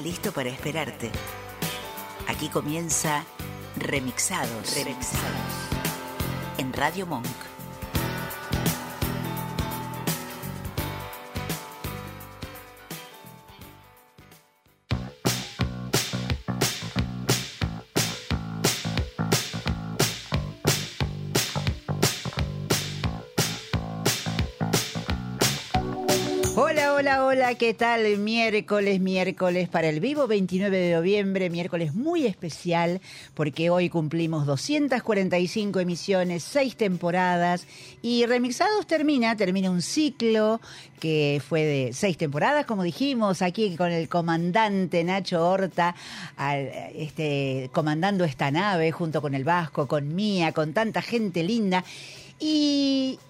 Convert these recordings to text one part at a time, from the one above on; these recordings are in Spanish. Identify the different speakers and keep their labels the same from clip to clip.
Speaker 1: Está listo para esperarte. Aquí comienza Remixados. Remixados. En Radio Monk.
Speaker 2: Hola, ¿qué tal? Miércoles, miércoles para el vivo 29 de noviembre, miércoles muy especial porque hoy cumplimos 245 emisiones, seis temporadas y Remixados termina, termina un ciclo que fue de seis temporadas, como dijimos, aquí con el comandante Nacho Horta, este, comandando esta nave junto con el Vasco, con Mía, con tanta gente linda y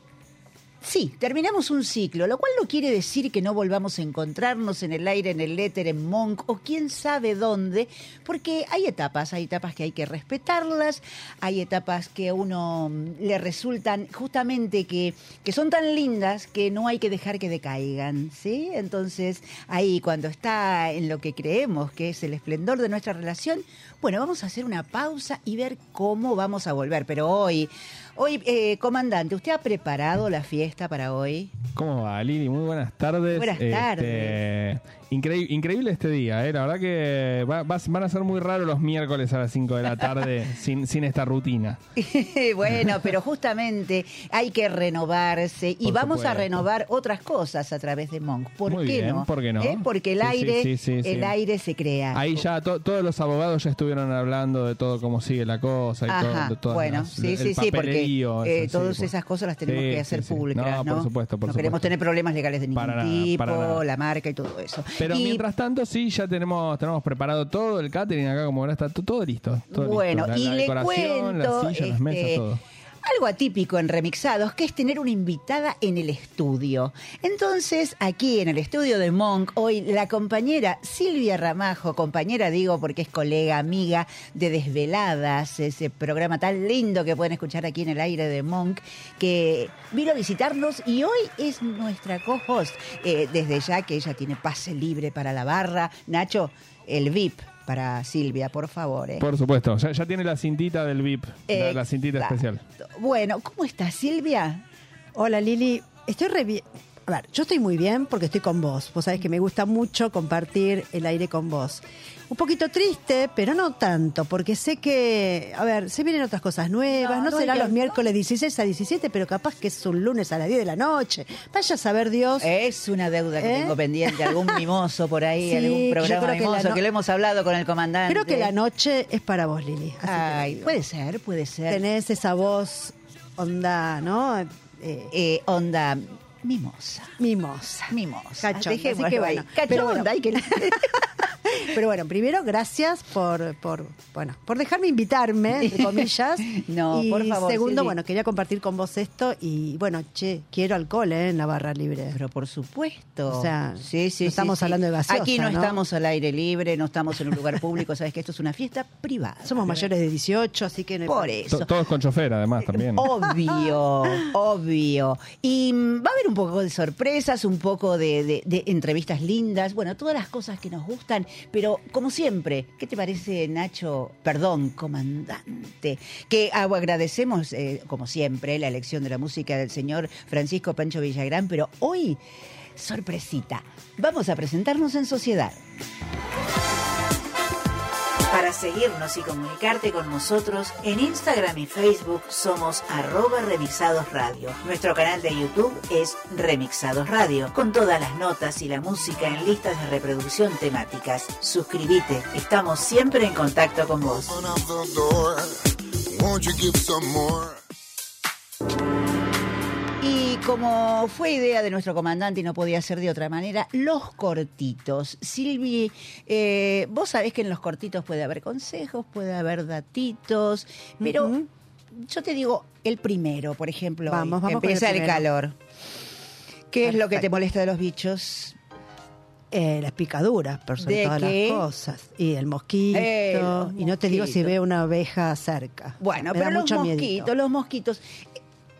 Speaker 2: Sí, terminamos un ciclo, lo cual no quiere decir que no volvamos a encontrarnos en el aire, en el éter, en Monk o quién sabe dónde, porque hay etapas, hay etapas que hay que respetarlas, hay etapas que a uno le resultan justamente que, que son tan lindas que no hay que dejar que decaigan, ¿sí? Entonces, ahí cuando está en lo que creemos que es el esplendor de nuestra relación, bueno, vamos a hacer una pausa y ver cómo vamos a volver, pero hoy... Hoy, eh, comandante, ¿usted ha preparado la fiesta para hoy?
Speaker 3: ¿Cómo va, Lili? Muy buenas tardes.
Speaker 2: Buenas
Speaker 3: Este,
Speaker 2: tardes.
Speaker 3: Increí- increíble este día, ¿eh? La verdad que va- va- van a ser muy raros los miércoles a las 5 de la tarde sin, sin esta rutina.
Speaker 2: bueno, pero justamente hay que renovarse y
Speaker 3: Por
Speaker 2: vamos a renovar otras cosas a través de Monk. ¿Por
Speaker 3: Muy
Speaker 2: qué
Speaker 3: bien,
Speaker 2: no?
Speaker 3: ¿por qué no?
Speaker 2: ¿Eh? Porque el
Speaker 3: Sí,
Speaker 2: aire,
Speaker 3: sí, sí, sí.
Speaker 2: el aire se crea.
Speaker 3: Ahí ya to- todos los abogados ya estuvieron hablando de todo cómo sigue la cosa y todo,
Speaker 2: Ajá, bueno,
Speaker 3: las-
Speaker 2: sí, sí, sí, porque eh,
Speaker 3: eso,
Speaker 2: todas esas cosas las tenemos que hacer públicas, ¿no?
Speaker 3: por supuesto, por
Speaker 2: no
Speaker 3: supuesto.
Speaker 2: queremos tener problemas legales de ningún
Speaker 3: Para nada,
Speaker 2: tipo,
Speaker 3: para nada.
Speaker 2: la marca y todo eso.
Speaker 3: Pero
Speaker 2: Y-
Speaker 3: mientras tanto, sí, ya tenemos tenemos preparado todo el catering acá, como ahora está to- todo listo. todo
Speaker 2: Bueno,
Speaker 3: listo. La-
Speaker 2: y
Speaker 3: la
Speaker 2: le cuento
Speaker 3: las sillas, las mesas,
Speaker 2: este,
Speaker 3: todo.
Speaker 2: Algo atípico en Remixados, que es tener una invitada en el estudio. Entonces, aquí en el estudio de Monk, hoy la compañera Silvia Ramajo, compañera digo porque es colega, amiga de Desveladas, ese programa tan lindo que pueden escuchar aquí en el aire de Monk, que vino a visitarnos y hoy es nuestra co-host. Eh, desde ya que ella tiene pase libre para la barra. Nacho, el VIP para Silvia, por favor. ¿eh?
Speaker 3: Por supuesto, ya, ya tiene la cintita del VIP, la, la cintita
Speaker 2: Exacto.
Speaker 3: especial.
Speaker 2: Bueno, ¿cómo estás, Silvia?
Speaker 4: Hola Lili, estoy re bien. A ver, yo estoy muy bien porque estoy con vos. Vos sabés que me gusta mucho compartir el aire con vos. Un poquito triste, pero no tanto, porque sé que, a ver, se vienen otras cosas nuevas.
Speaker 2: No,
Speaker 4: No,
Speaker 2: no
Speaker 4: será los miércoles 16 a 17, pero capaz que es un lunes a las 10 de la noche. Vaya a saber Dios.
Speaker 2: Es una deuda que
Speaker 4: ¿Eh?
Speaker 2: tengo pendiente, algún mimoso por ahí,
Speaker 4: Sí,
Speaker 2: algún programa
Speaker 4: que
Speaker 2: mimoso
Speaker 4: no-
Speaker 2: que lo hemos hablado con el comandante.
Speaker 4: Creo que la noche es para vos, Lili. así
Speaker 2: Ay, puede ser, puede ser.
Speaker 4: Tenés esa voz onda, ¿no? Eh,
Speaker 2: Eh, onda mimosa.
Speaker 4: mimosa.
Speaker 2: Mimosa.
Speaker 4: Cachonda, así que
Speaker 2: ahí.
Speaker 4: bueno.
Speaker 2: Cachonda,
Speaker 4: Pero bueno.
Speaker 2: hay que-
Speaker 4: Pero bueno, primero, gracias por, por, bueno, por dejarme invitarme, entre comillas.
Speaker 2: No,
Speaker 4: y
Speaker 2: por favor,
Speaker 4: Segundo,
Speaker 2: Silvi.
Speaker 4: bueno, quería compartir con vos esto y bueno, che, quiero alcohol ¿eh? en la barra libre.
Speaker 2: Pero por supuesto.
Speaker 4: O sea,
Speaker 2: sí, sí,
Speaker 4: no estamos
Speaker 2: sí.
Speaker 4: hablando de gaseosa,
Speaker 2: Aquí no,
Speaker 4: ¿no?
Speaker 2: estamos al aire libre, no estamos en un lugar público, sabes que esto es una fiesta privada.
Speaker 4: Somos mayores de 18, así que no
Speaker 2: Por eso.
Speaker 3: To- Todos con chofer, además, también.
Speaker 2: Obvio, obvio. Y mm, va a haber un poco de sorpresas, un poco de, entrevistas lindas, bueno, todas las cosas que nos gustan, pero como siempre, ¿qué te parece, Nacho? Perdón, comandante. Que ah, agradecemos, eh, como siempre, la elección de la música del señor Francisco Pancho Villagrán, pero hoy, sorpresita, vamos a presentarnos en sociedad.
Speaker 1: Seguirnos y comunicarte con nosotros, en Instagram y Facebook somos arroba remixados radio. Nuestro canal de YouTube es Remixados Radio, con todas las notas y la música en listas de reproducción temáticas. Suscríbete, estamos siempre en contacto con vos.
Speaker 2: Como fue idea de nuestro comandante y no podía ser de otra manera, los cortitos. Silvi, eh, vos sabés que en los cortitos puede haber consejos, puede haber datitos, pero yo te digo el primero, por ejemplo.
Speaker 4: Vamos,
Speaker 2: hoy,
Speaker 4: vamos el
Speaker 2: empieza el,
Speaker 4: primero.
Speaker 2: calor. ¿Qué es lo que te molesta de los bichos?
Speaker 4: Eh, las picaduras, por sobre
Speaker 2: ¿De
Speaker 4: todas
Speaker 2: qué?
Speaker 4: las cosas. Y el mosquito.
Speaker 2: Eh,
Speaker 4: y no te digo si
Speaker 2: mosquitos.
Speaker 4: ve una abeja cerca.
Speaker 2: Bueno,
Speaker 4: Me
Speaker 2: pero los mosquitos, los mosquitos.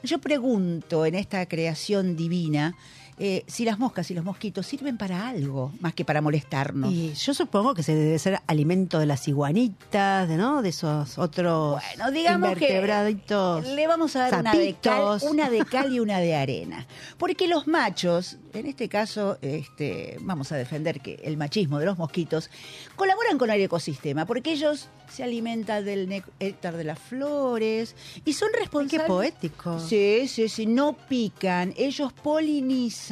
Speaker 2: Yo pregunto en esta creación divina eh, si las moscas y los mosquitos sirven para algo más que para molestarnos.
Speaker 4: Y yo supongo que se debe ser alimento de las iguanitas, de, ¿no? De esos otros
Speaker 2: Bueno, digamos que
Speaker 4: invertebraditos.
Speaker 2: le vamos a dar una de, cal, una de cal y una de arena. Porque los machos, en este caso, este, vamos a defender que el machismo de los mosquitos, colaboran con el ecosistema, porque ellos se alimentan del néctar de las flores y son responsables.
Speaker 4: Qué poético.
Speaker 2: Sí, sí, sí, no pican, ellos polinizan.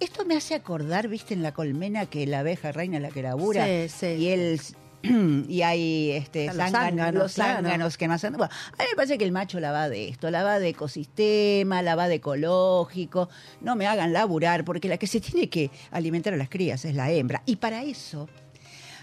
Speaker 2: Esto me hace acordar, viste, en la colmena que la abeja reina la querabura
Speaker 4: Sí, sí.
Speaker 2: y él y hay este
Speaker 4: los
Speaker 2: zánganos,
Speaker 4: zánganos,
Speaker 2: que no hacen. Bueno, a mí me parece que el macho la va de esto, la va de ecosistema, la va de ecológico. No me hagan laburar, porque la que se tiene que alimentar a las crías es la hembra. Y para eso,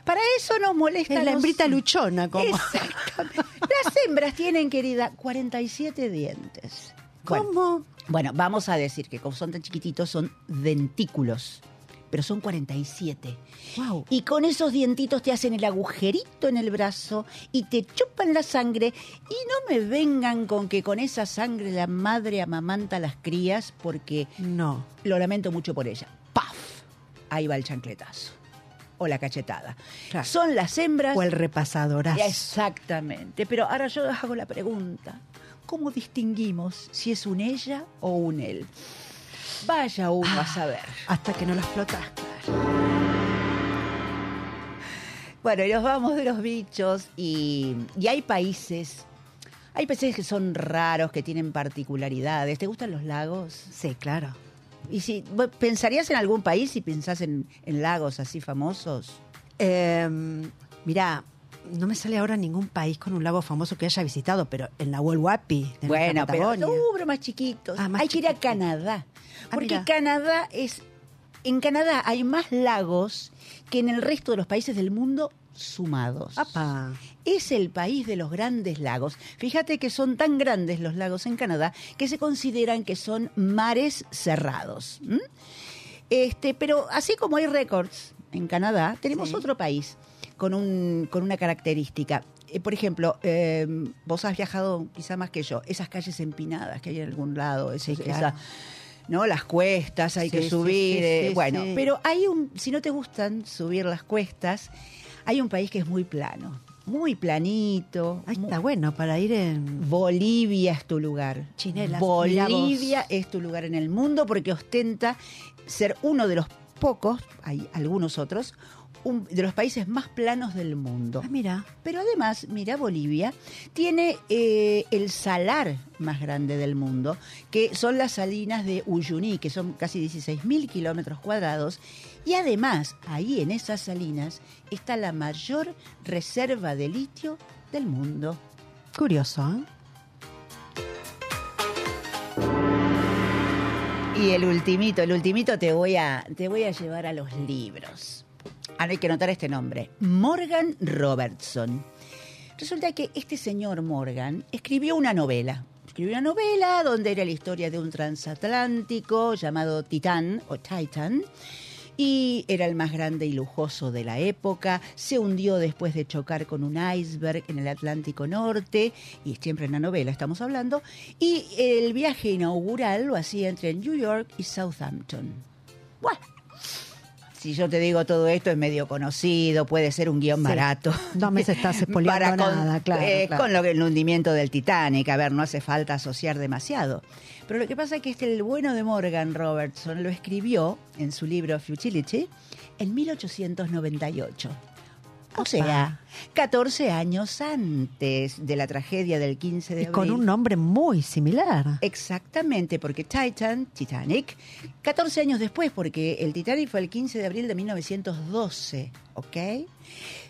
Speaker 2: para eso nos molesta.
Speaker 4: Es la
Speaker 2: los-
Speaker 4: hembrita luchona, como.
Speaker 2: Exactamente. Las hembras tienen, querida, 47 dientes. Bueno,
Speaker 4: ¿Cómo?
Speaker 2: bueno, vamos a decir que como son tan chiquititos, son dentículos, pero son 47.
Speaker 4: Wow.
Speaker 2: Y con esos dientitos te hacen el agujerito en el brazo y te chupan la sangre. Y no me vengan con que con esa sangre la madre amamanta a las crías, porque
Speaker 4: No.
Speaker 2: lo lamento mucho por ella. ¡Paf! Ahí va el chancletazo. O la cachetada.
Speaker 4: Claro.
Speaker 2: Son las hembras.
Speaker 4: O el repasadorazo.
Speaker 2: Exactamente. Pero ahora yo hago la pregunta. ¿Cómo distinguimos si es un ella o un él? Vaya uno
Speaker 4: Ah.
Speaker 2: a saber.
Speaker 4: Hasta que no lo explotas.
Speaker 2: Bueno, y nos vamos de los bichos y, y hay países, hay países que son raros, que tienen particularidades. ¿Te gustan los lagos?
Speaker 4: Sí, claro.
Speaker 2: Y si pensarías en algún país si pensás en, en lagos así famosos.
Speaker 4: Eh, mirá, no me sale ahora ningún país con un lago famoso que haya visitado, pero el Nahuel Huapi de
Speaker 2: Bueno, pero, no, pero más chiquitos.
Speaker 4: Ah, más
Speaker 2: hay que ir a. Canadá.
Speaker 4: Ah,
Speaker 2: Porque. Canadá es. En Canadá hay más lagos que en el resto de los países del mundo sumados.
Speaker 4: Apa.
Speaker 2: Es el país de los grandes lagos. Fíjate que son tan grandes los lagos en Canadá que se consideran que son mares cerrados. Este, pero así como hay récords en Canadá, tenemos
Speaker 4: Sí.
Speaker 2: otro país con, un, con una característica. Eh, por ejemplo, eh, vos has viajado quizá más que yo, esas calles empinadas que hay en algún lado,
Speaker 4: Sí, claro.
Speaker 2: esa- ¿no? Las cuestas, hay
Speaker 4: Sí,
Speaker 2: que subir.
Speaker 4: sí,
Speaker 2: eh,
Speaker 4: sí,
Speaker 2: bueno, pero hay un, si no te gustan subir las cuestas, hay un país que es muy plano, muy planito.
Speaker 4: Ahí está bueno para ir en.
Speaker 2: Bolivia es tu lugar.
Speaker 4: Chinelas.
Speaker 2: Bolivia es tu lugar en el mundo porque ostenta ser uno de los pocos, hay algunos otros, un- de los países más planos del mundo.
Speaker 4: Ah, mira.
Speaker 2: Pero además, mira, Bolivia tiene eh, el salar más grande del mundo, que son las salinas de Uyuni, que son casi 16.000 kilómetros cuadrados. Y además, ahí en esas salinas está la mayor reserva de litio del mundo.
Speaker 4: Curioso, ¿eh?
Speaker 2: Y el ultimito, el ultimito te voy a, te voy a llevar a los libros. Ahora hay que notar este nombre. Morgan Robertson. Resulta que este señor Morgan escribió una novela. Escribió una novela donde era la historia de un transatlántico llamado Titán o Titan. Y era el más grande y lujoso de la época. Se hundió después de chocar con un iceberg en el Atlántico Norte. Y siempre en la novela estamos hablando. Y el viaje inaugural lo hacía entre New York y Southampton. Bueno, si yo te digo todo esto es medio conocido, puede ser un guion
Speaker 4: Sí.
Speaker 2: barato.
Speaker 4: No me estás
Speaker 2: Para con-
Speaker 4: nada, claro,
Speaker 2: eh,
Speaker 4: claro.
Speaker 2: Con lo que el hundimiento del Titanic, a ver, no hace falta asociar demasiado. Pero lo que pasa es que este, el bueno de Morgan Robertson lo escribió en su libro Futility en 1898. O sea, 14 años antes de la tragedia del 15 de
Speaker 4: Y
Speaker 2: abril.
Speaker 4: con un nombre muy similar.
Speaker 2: Exactamente, porque Titan, Titanic, 14 años después, porque el Titanic fue el 15 de abril de 1912, ¿ok?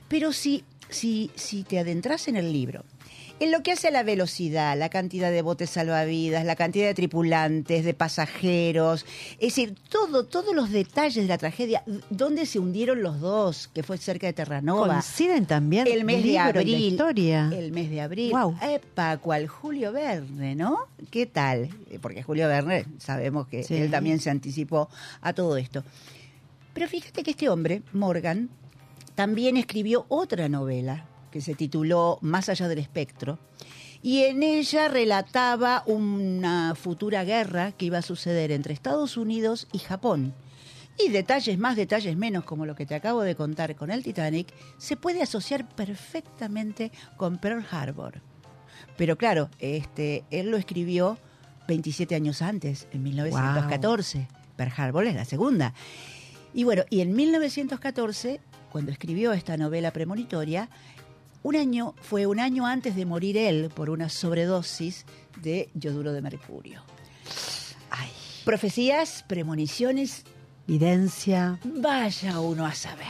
Speaker 2: Pero si, si, si te adentras en el libro En lo que hace a la velocidad, la cantidad de botes salvavidas, la cantidad de tripulantes, de pasajeros, es decir, todo, todos los detalles de la tragedia, dónde se hundieron los dos, que fue cerca de Terranova.
Speaker 5: Coinciden también
Speaker 2: El mes de abril.
Speaker 5: historia.
Speaker 2: El mes de abril.
Speaker 5: Guau.
Speaker 2: Epa, cual Julio Verne, ¿no? ¿Qué tal? Porque Julio Verne, sabemos que
Speaker 5: Sí.
Speaker 2: él también se anticipó a todo esto. Pero fíjate que este hombre, Morgan, también escribió otra novela que se tituló Más allá del espectro. Y en ella relataba una futura guerra que iba a suceder entre Estados Unidos y Japón. Y detalles más, detalles menos, como lo que te acabo de contar con el Titanic, se puede asociar perfectamente con Pearl Harbor. Pero claro, este, él lo escribió 27 años antes, en 1914. Pearl Harbor es la segunda. Y bueno, y en 1914, cuando escribió esta novela premonitoria, un año, fue un año antes de morir él por una sobredosis de yoduro de mercurio.
Speaker 5: Ay,
Speaker 2: Profecías, premoniciones,
Speaker 5: evidencia.
Speaker 2: vaya uno a saber.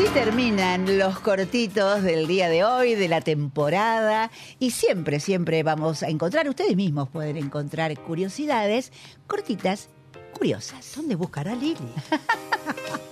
Speaker 2: Así terminan los cortitos del día de hoy, de la temporada. Y siempre, siempre vamos a encontrar, ustedes mismos pueden encontrar curiosidades cortitas, curiosas.
Speaker 5: ¿Dónde buscará Lili?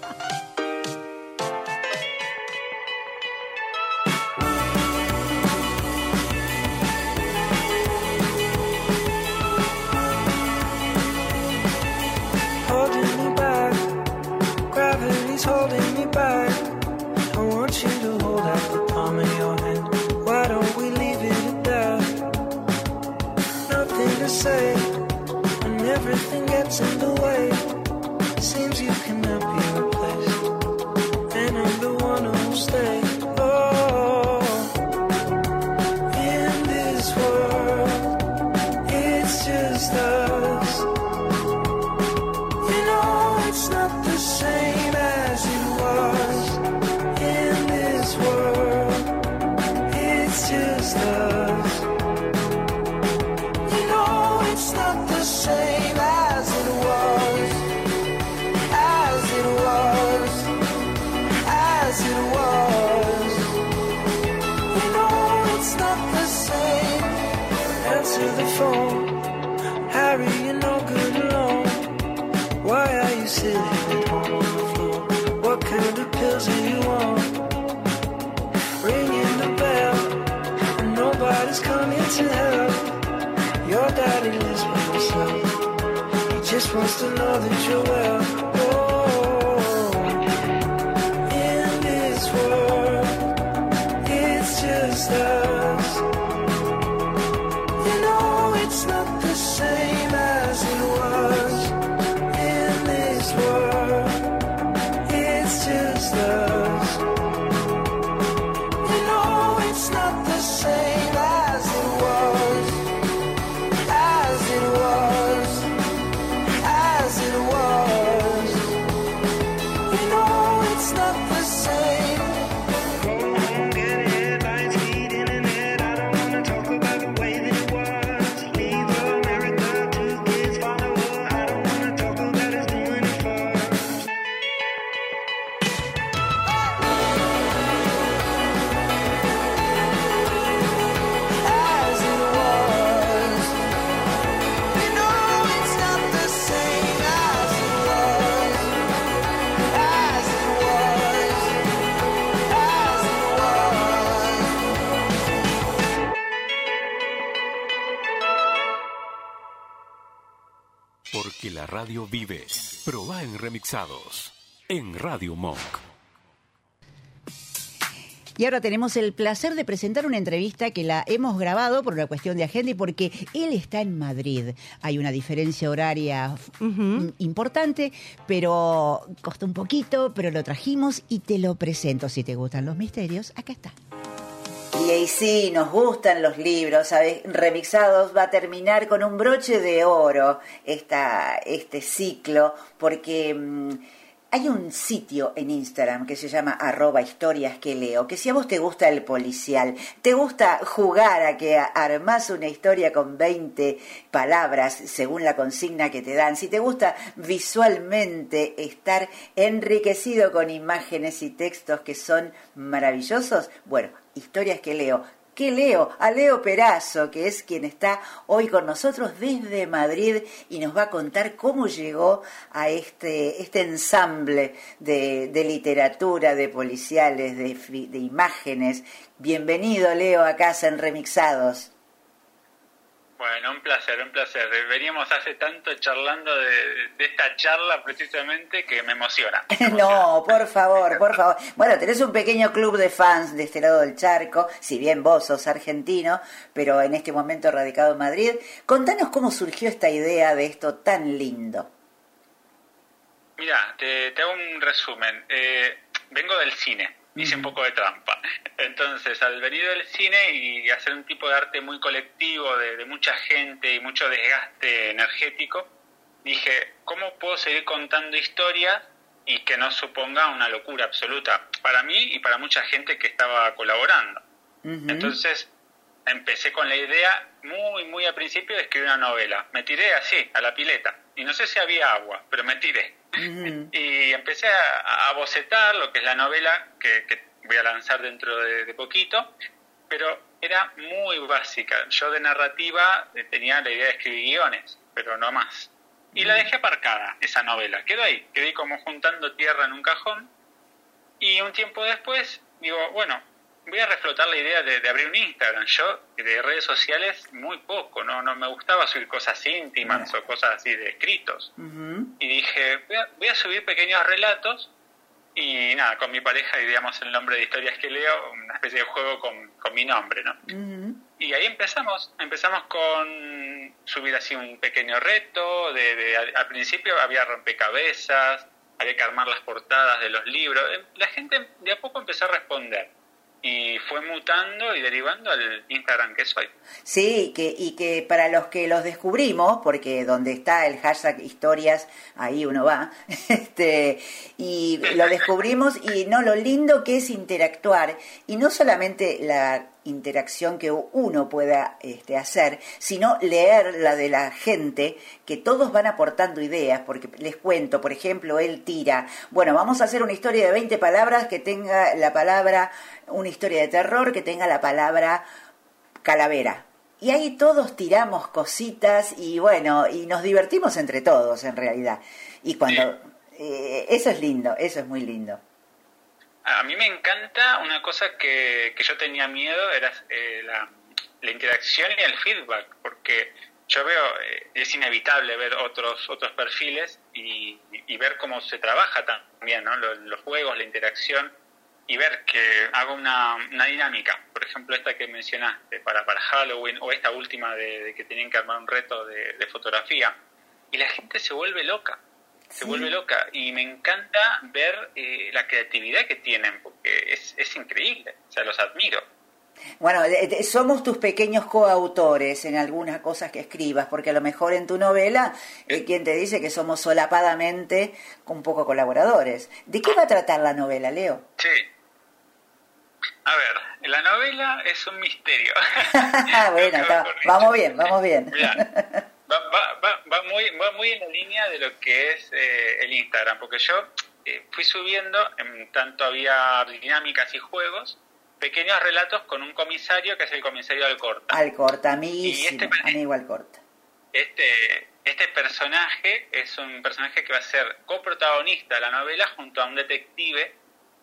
Speaker 6: vive. Proba en remixados. En Radio Monk.
Speaker 2: Y ahora tenemos el placer de presentar una entrevista que la hemos grabado por una cuestión de agenda y porque él está en Madrid. Hay una diferencia horaria importante, pero costó un poquito, pero lo trajimos y te lo presento. Si te gustan los misterios, acá está. Y ahí sí, nos gustan los libros, ¿sabes? Remixados va a terminar con un broche de oro esta, este ciclo, porque mm, hay un sitio en Instagram que se llama arroba historias que leo, que si a vos te gusta el policial, te gusta jugar a que armás una historia con 20 palabras según la consigna que te dan, si te gusta visualmente estar enriquecido con imágenes y textos que son maravillosos, bueno, historias que leo, que leo a Leo Perazo, que es quien está hoy con nosotros desde Madrid y nos va a contar cómo llegó a este, este ensamble de, de literatura, de policiales, de, de imágenes. Bienvenido, Leo, a casa en Remixados.
Speaker 7: Bueno, un placer, un placer. Veníamos hace tanto charlando de, de esta charla precisamente que me emociona. me emociona.
Speaker 2: No, por favor, por favor. Bueno, tenés un pequeño club de fans de este lado del charco, si bien vos sos argentino, pero en este momento radicado en Madrid. Contanos cómo surgió esta idea de esto tan lindo.
Speaker 7: Mira, te, te hago un resumen. Eh, vengo del cine, hice un poco de trampa. Entonces, al venir del cine y hacer un tipo de arte muy colectivo, de, de mucha gente y mucho desgaste energético, dije, ¿cómo puedo seguir contando historias y que no suponga una locura absoluta para mí y para mucha gente que estaba colaborando? Entonces, empecé con la idea muy, muy al principio de escribir una novela. Me tiré así, a la pileta. Y no sé si había agua, pero me tiré. Y empecé a, a bocetar lo que es la novela que, que voy a lanzar dentro de, de poquito, pero era muy básica. Yo de narrativa eh, tenía la idea de escribir guiones, pero no más. Y la dejé aparcada, esa novela. Quedó ahí, quedé como juntando tierra en un cajón. Y un tiempo después, digo, bueno, voy a reflotar la idea de, de abrir un Instagram. Yo de redes sociales muy poco, no, no me gustaba subir cosas íntimas o cosas así de escritos. Y dije, voy a, voy a subir pequeños relatos y nada, con mi pareja ideamos el nombre de historias que leo, una especie de juego con, con mi nombre, ¿no? Y ahí empezamos, empezamos con subir así un pequeño reto, de, de- al, al principio había rompecabezas, había que armar las portadas de los libros, la gente de a poco empezó a responder y fue mutando y derivando al Instagram que soy.
Speaker 2: Sí, que, y que para los que los descubrimos, porque donde está el hashtag historias, ahí uno va, este, y lo descubrimos y no lo lindo que es interactuar, y no solamente la interacción que uno pueda este, hacer, sino leer la de la gente, que todos van aportando ideas, porque les cuento, por ejemplo, él tira, bueno, vamos a hacer una historia de 20 palabras que tenga la palabra, una historia de terror que tenga la palabra calavera. Y ahí todos tiramos cositas y bueno, y nos divertimos entre todos en realidad. Y cuando... eh, eso es lindo, eso es muy lindo.
Speaker 7: A mí me encanta una cosa que, que yo tenía miedo, era eh, la, interacción y el feedback, porque yo veo, eh, es inevitable ver otros otros perfiles y, y ver cómo se trabaja también, ¿no? Los, juegos, la interacción, y ver que hago una, una dinámica, por ejemplo esta que mencionaste para, para Halloween, o esta última de, de que tenían que armar un reto de, de fotografía, y la gente se vuelve loca se vuelve loca y me encanta ver eh, la creatividad que tienen porque es, es increíble, o sea, los admiro.
Speaker 2: Bueno, eh, eh, somos tus pequeños coautores en algunas cosas que escribas, porque a lo mejor en tu novela, eh, quien te dice que somos solapadamente un poco colaboradores. ¿De qué va a tratar la novela, Leo?
Speaker 7: Sí. A ver, la novela es un misterio.
Speaker 2: bueno, vamos bien, vamos bien.
Speaker 7: Va, va, va, va muy, va muy en la línea de lo que es eh, el Instagram, porque yo eh, fui subiendo, en tanto había dinámicas y juegos, pequeños relatos con un comisario que es el comisario Alcorta.
Speaker 2: Alcorta,
Speaker 7: Y
Speaker 2: amiguísimo,
Speaker 7: este-
Speaker 2: amigo Alcorta.
Speaker 7: Este, este personaje es un personaje que va a ser coprotagonista de la novela junto a un detective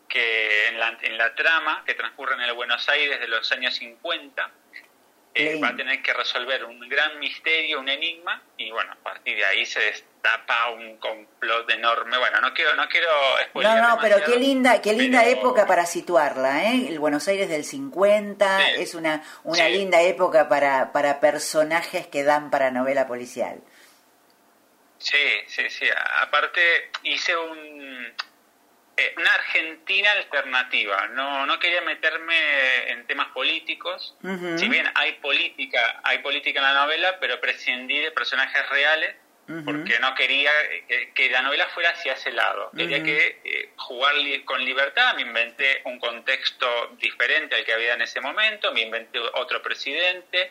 Speaker 7: que en la, en la trama, que transcurre en el Buenos Aires de los años 50, eh, va a tener que resolver un gran misterio, un enigma, y bueno, a partir de ahí se destapa un complot enorme. Bueno, no quiero, no quiero
Speaker 2: No, no, pero qué linda, qué linda
Speaker 7: pero-
Speaker 2: época para situarla, ¿eh? El Buenos Aires del 50
Speaker 7: Sí.
Speaker 2: es una, una
Speaker 7: Sí.
Speaker 2: linda época para, para personajes que dan para novela policial.
Speaker 7: Sí, sí, sí. Aparte hice un, eh, una Argentina alternativa. No, no quería meterme en temas políticos. Si bien hay política, hay política en la novela, pero prescindí de personajes reales porque no quería eh, que la novela fuera hacia ese lado. Quería que eh, jugar li- con libertad, me inventé un contexto diferente al que había en ese momento, me inventé otro presidente,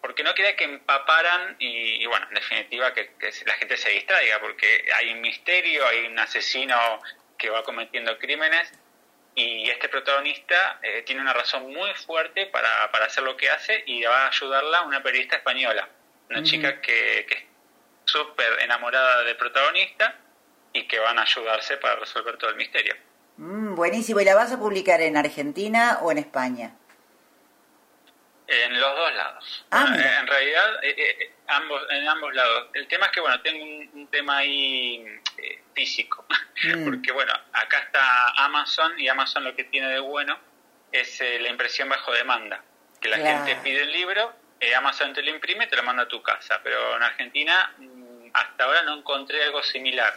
Speaker 7: porque no quería que empaparan y, y bueno, en definitiva que, que la gente se distraiga, porque hay un misterio, hay un asesino que va cometiendo crímenes y este protagonista eh, tiene una razón muy fuerte para, para hacer lo que hace y va a ayudarla una periodista española, una chica que, que es súper enamorada del protagonista y que van a ayudarse para resolver todo el misterio.
Speaker 2: Mm, buenísimo. ¿Y la vas a publicar en Argentina o en España?
Speaker 7: En los dos lados.
Speaker 2: Ah,
Speaker 7: en realidad, eh, eh, ambos, en ambos lados. El tema es que, bueno, tengo un, un tema ahí eh, físico.
Speaker 2: Mm.
Speaker 7: Porque, bueno, acá está Amazon y Amazon lo que tiene de bueno es eh, la impresión bajo demanda. Que la
Speaker 2: Claro.
Speaker 7: gente pide el libro, eh, Amazon te lo imprime y te lo manda a tu casa. Pero en Argentina, mm, hasta ahora no encontré algo similar.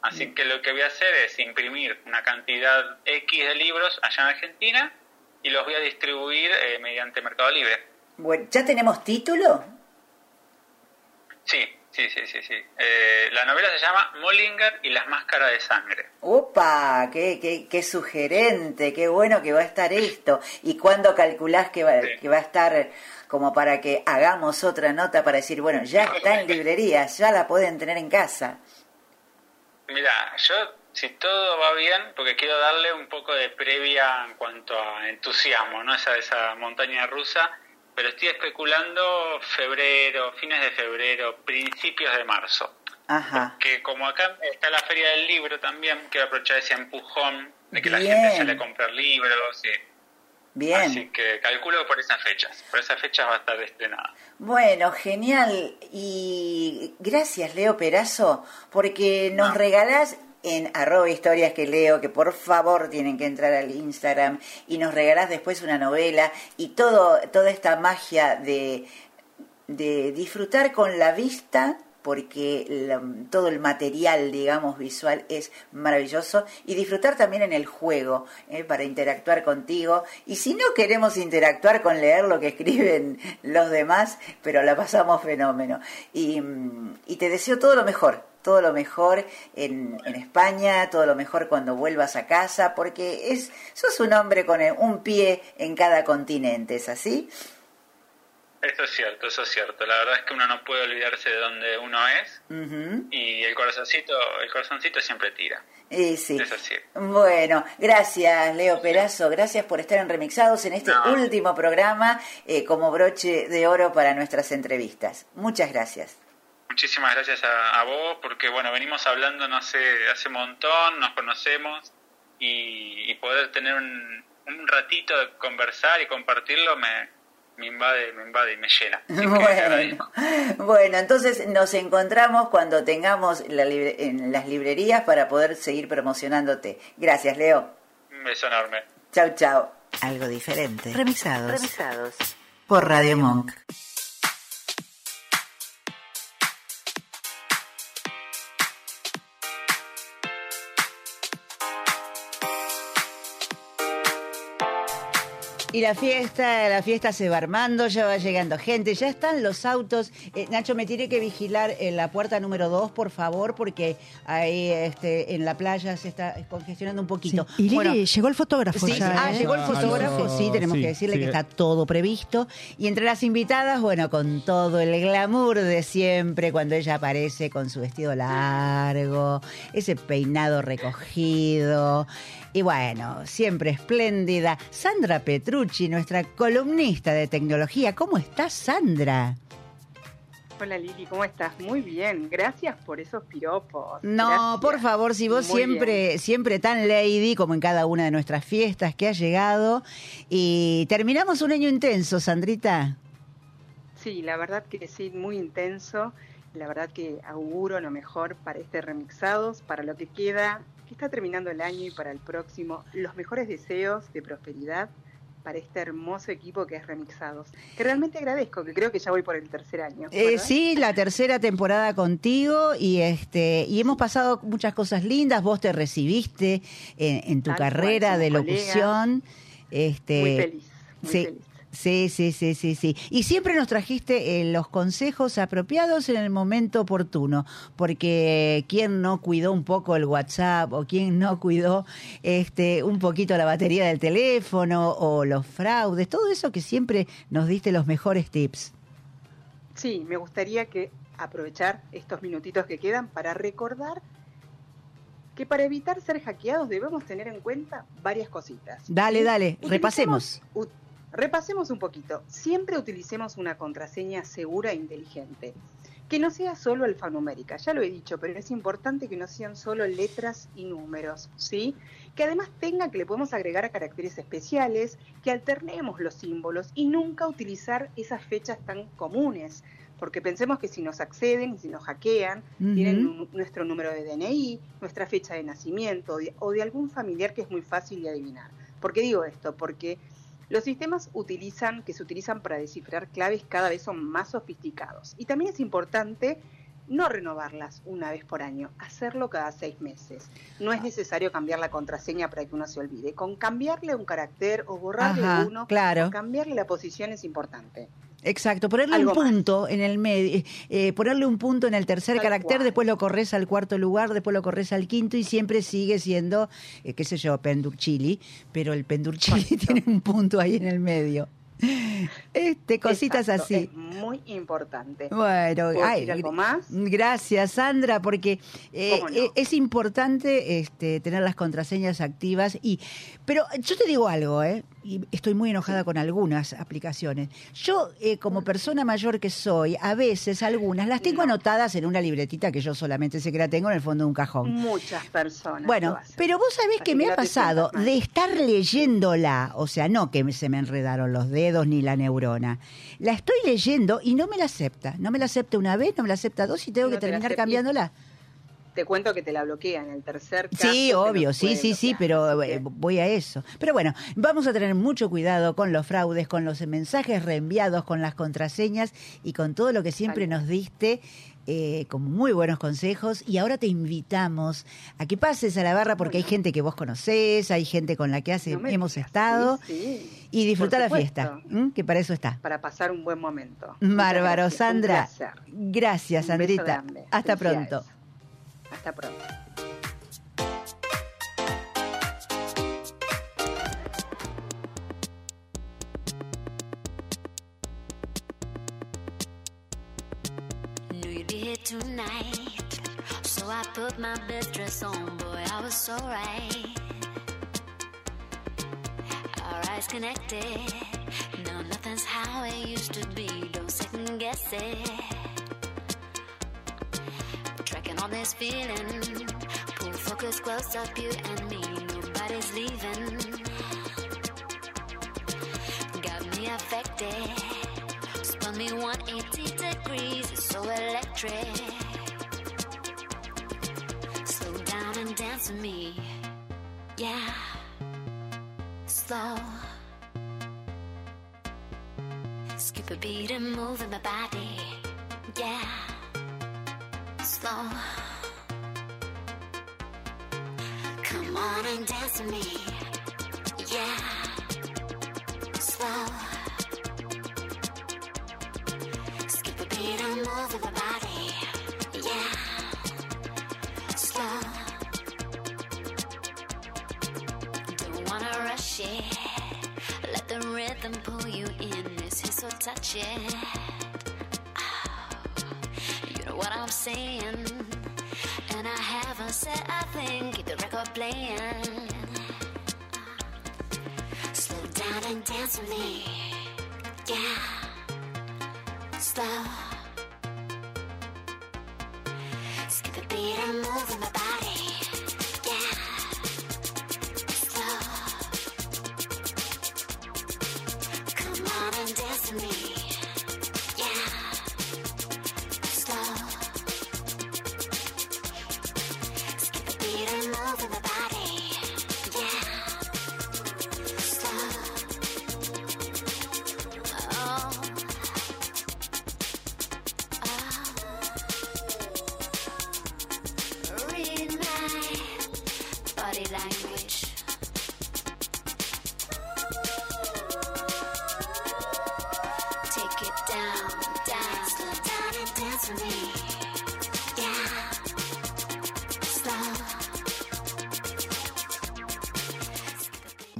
Speaker 7: Así
Speaker 2: Mm.
Speaker 7: que lo que voy a hacer es imprimir una cantidad X de libros allá en Argentina y los voy a distribuir eh, mediante Mercado Libre.
Speaker 2: Bueno, ¿ya tenemos título?
Speaker 7: Sí, sí, sí, sí, sí. Eh, la novela se llama Mollinger y las máscaras de sangre.
Speaker 2: ¡Opa! Qué, qué, ¡Qué sugerente! ¡Qué bueno que va a estar esto! ¿Y cuándo calculás que va,
Speaker 7: Sí.
Speaker 2: que va a estar como para que hagamos otra nota para decir, bueno, ya está en librerías, ya la pueden tener en casa?
Speaker 7: Mira, yo, si todo va bien, porque quiero darle un poco de previa en cuanto a entusiasmo, ¿no? Esa, esa montaña rusa, pero estoy especulando febrero, fines de febrero, principios de marzo.
Speaker 2: Ajá.
Speaker 7: Que como acá está la feria del libro también, quiero aprovechar ese empujón de que la gente sale a comprar libros. y-
Speaker 2: Bien.
Speaker 7: Así que calculo por esas fechas. Por esas fechas va a estar estrenada.
Speaker 2: Bueno, genial. Y gracias, Leo Perazo, porque nos
Speaker 7: No.
Speaker 2: regalás en arroba historias que leo, que por favor tienen que entrar al Instagram, y nos regalás después una novela y todo, toda esta magia de, de disfrutar con la vista porque todo el material, digamos, visual es maravilloso y disfrutar también en el juego ¿eh? para interactuar contigo. Y si no queremos interactuar con leer lo que escriben los demás, pero la pasamos fenómeno. Y, mm, y te deseo todo lo mejor, todo lo mejor en, en España, todo lo mejor cuando vuelvas a casa, porque es sos un hombre con un pie en cada continente, ¿es así?
Speaker 7: Eso es cierto, eso es cierto. La verdad es que uno no puede olvidarse de donde uno es y el corazoncito, el corazoncito siempre tira.
Speaker 2: Eh, sí.
Speaker 7: Es.
Speaker 2: Bueno, gracias Leo Perazo, gracias por estar en Remixados en este
Speaker 7: No.
Speaker 2: último programa eh, como broche de oro para nuestras entrevistas. Muchas gracias.
Speaker 7: Muchísimas gracias a, a vos porque bueno, venimos hablando no sé, hace un montón, nos conocemos y, y poder tener un, un ratito de conversar y compartirlo me, me invade, me invade y me llena.
Speaker 2: Bueno, entonces nos encontramos cuando tengamos la libre- en las librerías para poder seguir promocionándote. Gracias, Leo.
Speaker 7: Un beso enorme.
Speaker 2: Chau, chau. Algo diferente. Remixados.
Speaker 8: Remixados.
Speaker 2: Por Radio Monk. Y la fiesta, la fiesta se va armando, ya va llegando gente, ya están los autos. Eh, Nacho, me tiene que vigilar en la puerta número 2, por favor, porque ahí este, en la playa se está congestionando un
Speaker 4: Sí.
Speaker 2: poquito.
Speaker 4: Y Lili,
Speaker 2: Bueno,
Speaker 4: llegó el fotógrafo
Speaker 2: Sí,
Speaker 4: ya,
Speaker 2: ah,
Speaker 4: ¿eh?
Speaker 2: llegó el
Speaker 3: Ah,
Speaker 2: fotógrafo,
Speaker 3: no.
Speaker 2: sí, tenemos
Speaker 3: Sí,
Speaker 2: que decirle
Speaker 3: sí.
Speaker 2: que está todo previsto. Y entre las invitadas, bueno, con todo el glamour de siempre, cuando ella aparece con su vestido largo, ese peinado recogido. Y bueno, siempre espléndida. Sandra Petrucci, nuestra columnista de tecnología. ¿Cómo estás, Sandra?
Speaker 9: Hola Lili, ¿cómo estás? Muy bien, gracias por esos piropos.
Speaker 2: No,
Speaker 9: Gracias.
Speaker 2: por favor, si vos
Speaker 9: Muy
Speaker 2: siempre, siempre tan lady como en cada una de nuestras fiestas que ha llegado. Y terminamos un año intenso, Sandrita.
Speaker 9: Sí, la verdad que sí, muy intenso. La verdad que auguro lo mejor para este Remixados, para lo que queda, que está terminando el año y para el próximo. Los mejores deseos de prosperidad para este hermoso equipo que es Remixados. Que realmente agradezco, que creo que ya voy por el tercer año.
Speaker 2: Eh, sí, la tercera temporada contigo y este y hemos pasado muchas cosas lindas. Vos te recibiste en, en tu
Speaker 9: Tal
Speaker 2: carrera de locución. Este,
Speaker 9: Muy feliz, muy
Speaker 2: sí,
Speaker 9: feliz.
Speaker 2: Sí, sí, sí, sí, sí. Y siempre nos trajiste eh, los consejos apropiados en el momento oportuno, porque quién no cuidó un poco el WhatsApp o quién no cuidó este un poquito la batería del teléfono o los fraudes, todo eso que siempre nos diste los mejores tips.
Speaker 9: Sí, me gustaría que aprovechar estos minutitos que quedan para recordar que para evitar ser hackeados debemos tener en cuenta varias cositas.
Speaker 2: Dale, dale,
Speaker 9: Utilicemos-
Speaker 2: repasemos.
Speaker 9: Repasemos un poquito. Siempre utilicemos una contraseña segura e inteligente. Que no sea solo alfanumérica, ya lo he dicho, pero es importante que no sean solo letras y números, ¿sí? Que además tenga que le podemos agregar a caracteres especiales, que alternemos los símbolos y nunca utilizar esas fechas tan comunes. Porque pensemos que si nos acceden y si nos hackean, tienen nuestro número de DNI, nuestra fecha de nacimiento de- o de algún familiar que es muy fácil de adivinar. ¿Por qué digo esto? Porque los sistemas utilizan, que se utilizan para descifrar claves cada vez son más sofisticados. Y también es importante no renovarlas una vez por año, hacerlo cada seis meses. No es necesario cambiar la contraseña para que uno se olvide. Con cambiarle un carácter o borrarle
Speaker 2: Ajá,
Speaker 9: uno,
Speaker 2: claro.
Speaker 9: o cambiarle la posición es importante.
Speaker 2: Exacto, ponerle
Speaker 9: Algo
Speaker 2: un punto en el medio, eh, ponerle un punto en el tercer
Speaker 9: Tal
Speaker 2: carácter,
Speaker 9: cual.
Speaker 2: después lo corres al cuarto lugar, después lo corres al quinto y siempre sigue siendo, eh, qué sé yo, pendurchili, pero el pendurchili tiene un punto ahí en el medio. Este, cositas
Speaker 9: Exacto,
Speaker 2: así.
Speaker 9: Es muy importante.
Speaker 2: Bueno,
Speaker 9: ¿Puedo
Speaker 2: ay,
Speaker 9: decir algo más?
Speaker 2: Gracias, Sandra, porque eh, eh, es importante este, tener las contraseñas activas. y Pero yo te digo algo, ¿eh? Y estoy muy enojada con algunas aplicaciones. Yo, eh, como persona mayor que soy, a veces algunas las tengo
Speaker 9: No.
Speaker 2: anotadas en una libretita que yo solamente sé que la tengo en el fondo de un cajón.
Speaker 9: Muchas personas.
Speaker 2: Bueno, pero vos sabés
Speaker 9: Así
Speaker 2: que me ha pasado de estar leyéndola, o sea, no que se me enredaron los dedos ni la neurona. La estoy leyendo y no me la acepta. No me la acepta una vez, no me la acepta dos y tengo
Speaker 9: No
Speaker 2: que terminar cambiándola.
Speaker 9: Te cuento que te la bloquean en el tercer caso.
Speaker 2: Sí, obvio, sí, sí, sí, pero eh, voy a eso. Pero bueno, vamos a tener mucho cuidado con los fraudes, con los mensajes reenviados, con las contraseñas y con todo lo que siempre nos diste eh, con muy buenos consejos. Y ahora te invitamos a que pases a la barra porque hay gente que vos conocés, hay gente con la que hace,
Speaker 9: No
Speaker 2: hemos
Speaker 9: digas,
Speaker 2: estado
Speaker 9: sí, sí,
Speaker 2: y disfrutar la fiesta, que para eso está.
Speaker 9: Para pasar un buen momento.
Speaker 2: Bárbaro,
Speaker 9: gracias,
Speaker 2: Sandra. Gracias,
Speaker 9: Un beso
Speaker 2: Sandrita. Hasta
Speaker 9: Felicidades.
Speaker 2: pronto.
Speaker 9: Hasta pronto.
Speaker 10: Tonight. So I put my best dress on, boy, I was so right. Our eyes connected. No, nothing's how it used to be. Don't second guess it. On this feeling. Pull focus close up, you and me. Nobody's leaving. Got me affected. Spun me 180 degrees, it's so electric. Slow down and dance with me. Yeah. Slow. Skip a beat and move in my body. Yeah. Slow. Come on and dance with me. Yeah. Slow. Skip a beat and move with my body. Yeah. Slow. Don't wanna rush it. Let the rhythm pull you in. This is so touching. Saying. And I haven't said a thing. Keep the record playing. Slow down and dance with me.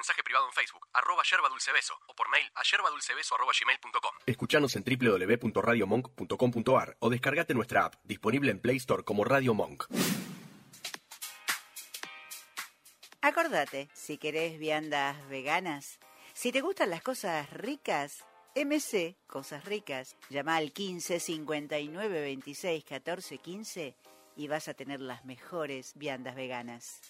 Speaker 6: Mensaje privado en Facebook, arroba yerba dulce beso, o por mail a yerbadulcebeso arroba gmail.com. Escuchanos en www.radiomonk.com.ar o descargate nuestra app, disponible en Play Store como Radio Monk.
Speaker 1: Acordate, si querés viandas veganas, si te gustan las cosas ricas, MC Cosas Ricas. Llama al 15 59 26 14 15 y vas a tener las mejores viandas veganas.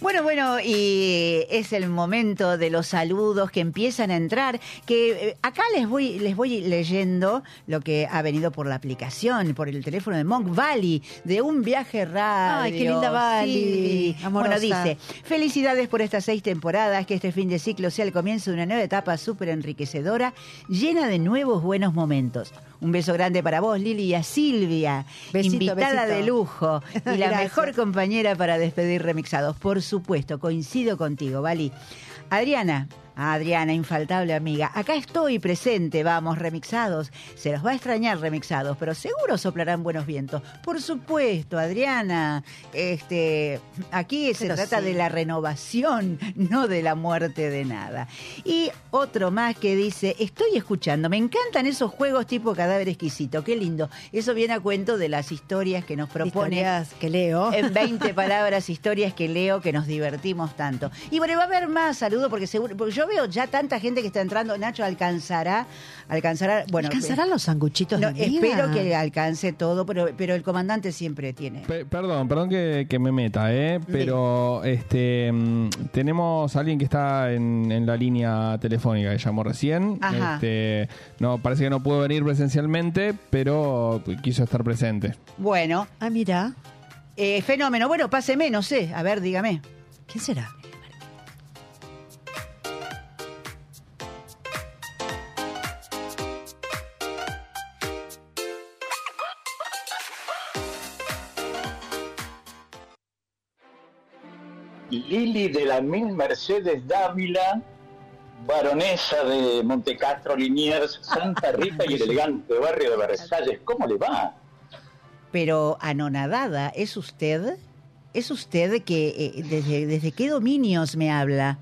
Speaker 2: Bueno, bueno, y es el momento de los saludos que empiezan a entrar, que eh, acá les voy, les voy leyendo lo que ha venido por la aplicación, por el teléfono de Monk Valley, de un viaje radio.
Speaker 4: Ay, qué linda Valley,
Speaker 2: Sí.
Speaker 4: amorosa.
Speaker 2: Bueno, dice, felicidades por estas seis temporadas, que este fin de ciclo sea el comienzo de una nueva etapa súper enriquecedora, llena de nuevos buenos momentos. Un beso grande para vos, Lili, y a Silvia,
Speaker 4: Besito,
Speaker 2: invitada
Speaker 4: besito.
Speaker 2: de lujo y la mejor compañera para despedir remixados. Por supuesto, coincido contigo, Vali. Adriana. Adriana, infaltable amiga. Acá estoy presente, vamos, remixados. Se los va a extrañar remixados, pero seguro soplarán buenos vientos. Por supuesto, Adriana. Este, aquí se
Speaker 4: Pero
Speaker 2: trata
Speaker 4: sí.
Speaker 2: de la renovación, no de la muerte de nada. Y otro más que dice, estoy escuchando, me encantan esos juegos tipo cadáver exquisito, qué lindo. Eso viene a cuento de las historias que nos propone
Speaker 4: Historias que leo.
Speaker 2: en 20 palabras, historias que leo, que nos divertimos tanto. Y bueno, va a haber más saludos porque seguro, porque yo veo ya tanta gente que está entrando. Nacho alcanzará, alcanzará, bueno,
Speaker 4: ¿Alcanzarán los sanguchitos
Speaker 2: no,
Speaker 4: de
Speaker 2: espero que alcance todo, pero, pero el comandante siempre tiene.
Speaker 3: Pe- perdón, perdón que, que me meta, ¿eh? pero este mm, tenemos a alguien que está en, en la línea telefónica que llamó recién.
Speaker 2: Ajá.
Speaker 3: Este, no, parece que no pudo venir presencialmente, pero quiso estar presente.
Speaker 2: Bueno,
Speaker 4: Ah, mira.
Speaker 2: eh, fenómeno. Bueno, páseme, no sé. A ver, dígame.
Speaker 4: ¿Quién será?
Speaker 11: Lili de la Mil Mercedes Dávila, baronesa de Montecastro, Liniers, Santa Rita y el elegante barrio de Versalles. ¿Cómo le va?
Speaker 2: Pero anonadada, ¿es usted? ¿Es usted que eh, desde, desde qué dominios me habla?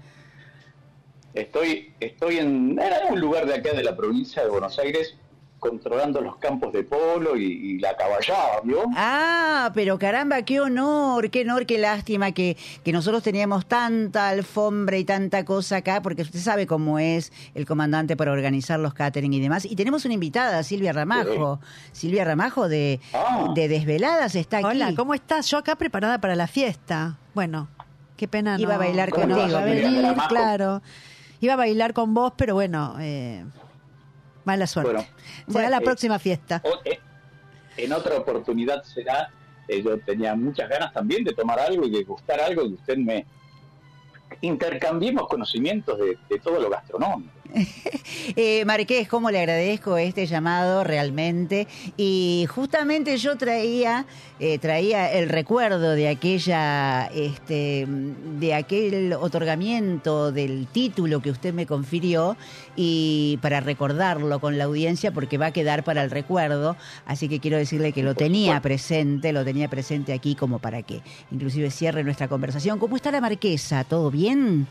Speaker 11: Estoy, estoy en, en algún lugar de acá de la provincia de Buenos Aires controlando los campos de polo y, y la caballada, ¿vio?
Speaker 2: Ah, pero caramba, qué honor, qué honor, qué lástima que, que nosotros teníamos tanta alfombra y tanta cosa acá, porque usted sabe cómo es el comandante para organizar los catering y demás. Y tenemos una invitada, Silvia Ramajo. Silvia Ramajo de,
Speaker 11: Ah.
Speaker 2: de Desveladas está aquí.
Speaker 4: Hola, ¿cómo estás? Yo acá preparada para la fiesta. Bueno, qué pena no.
Speaker 2: Iba a bailar
Speaker 4: no
Speaker 2: contigo,
Speaker 4: iba a venir, claro. Iba a bailar con vos, pero bueno, eh, mala suerte.
Speaker 11: Bueno,
Speaker 4: Será la
Speaker 11: eh,
Speaker 4: próxima fiesta.
Speaker 11: O- eh, en otra oportunidad será, eh, yo tenía muchas ganas también de tomar algo y de gustar algo y usted me intercambiemos conocimientos de, de todo lo gastronómico.
Speaker 2: Eh, Marqués, cómo le agradezco este llamado realmente. Y justamente yo traía, eh, traía el recuerdo de aquella, este, de aquel otorgamiento del título que usted me confirió y para recordarlo con la audiencia porque va a quedar para el recuerdo. Así que quiero decirle que lo tenía presente, lo tenía presente aquí como para que inclusive cierre nuestra conversación. ¿Cómo está la Marquesa? ¿Todo bien?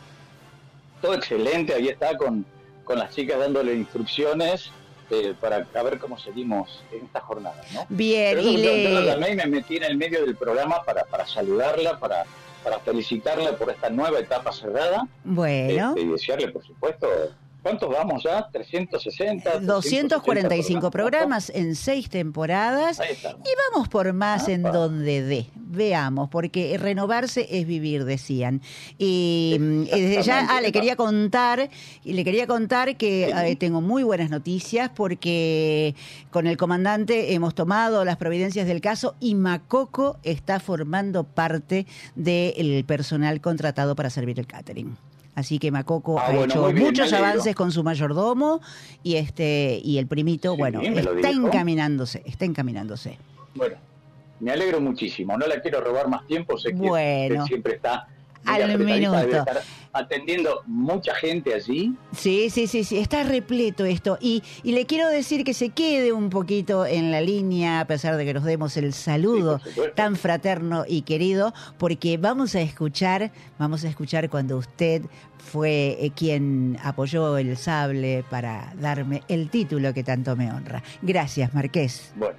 Speaker 11: Todo excelente, ahí está con, con las chicas dándole instrucciones eh, para a ver cómo seguimos en esta jornada. ¿no?
Speaker 2: Bien,
Speaker 11: Pero
Speaker 2: y le...
Speaker 11: también me metí en el medio del programa para, para saludarla, para, para felicitarla por esta nueva etapa cerrada
Speaker 2: Bueno.
Speaker 11: este, y desearle, por supuesto, ¿cuántos vamos ya? 360.
Speaker 2: 245 programas en seis temporadas
Speaker 11: Ahí está.
Speaker 2: y vamos por más en donde dé. Veamos, porque renovarse es vivir, decían. Y eh, desde ya ah, le quería contar y le quería contar que eh, tengo muy buenas noticias porque con el comandante hemos tomado las providencias del caso y Macoco está formando parte del personal contratado para servir el catering. Así que Macoco
Speaker 11: Ah,
Speaker 2: ha
Speaker 11: bueno,
Speaker 2: hecho
Speaker 11: bien,
Speaker 2: muchos avances con su mayordomo y este y el primito,
Speaker 11: Sí,
Speaker 2: bueno, está encaminándose, está encaminándose.
Speaker 11: Bueno, me alegro muchísimo. No la quiero robar más tiempo. Sé que
Speaker 2: Bueno.
Speaker 11: siempre está
Speaker 2: Al
Speaker 11: debe
Speaker 2: minuto.
Speaker 11: estar atendiendo mucha gente allí.
Speaker 2: Sí, sí, sí, sí, está repleto esto. Y, y le quiero decir que se quede un poquito en la línea, a pesar de que nos demos el saludo tan fraterno y querido, porque vamos a escuchar, vamos a escuchar cuando usted fue eh, quien apoyó el sable para darme el título que tanto me honra. Gracias, Marqués.
Speaker 11: Bueno,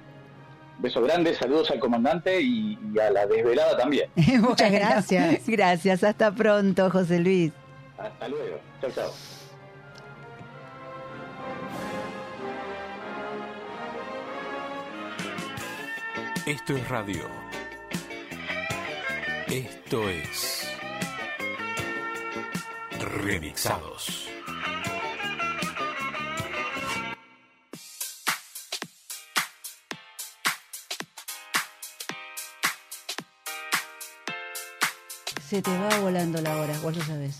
Speaker 11: beso grande, saludos al comandante y, y a la desvelada también.
Speaker 2: Muchas
Speaker 4: gracias.
Speaker 2: Gracias, hasta pronto, José Luis.
Speaker 11: Hasta luego. Chao, chao.
Speaker 12: Esto es radio. Esto es Remixados.
Speaker 2: Se te va volando la hora, vos lo sabés.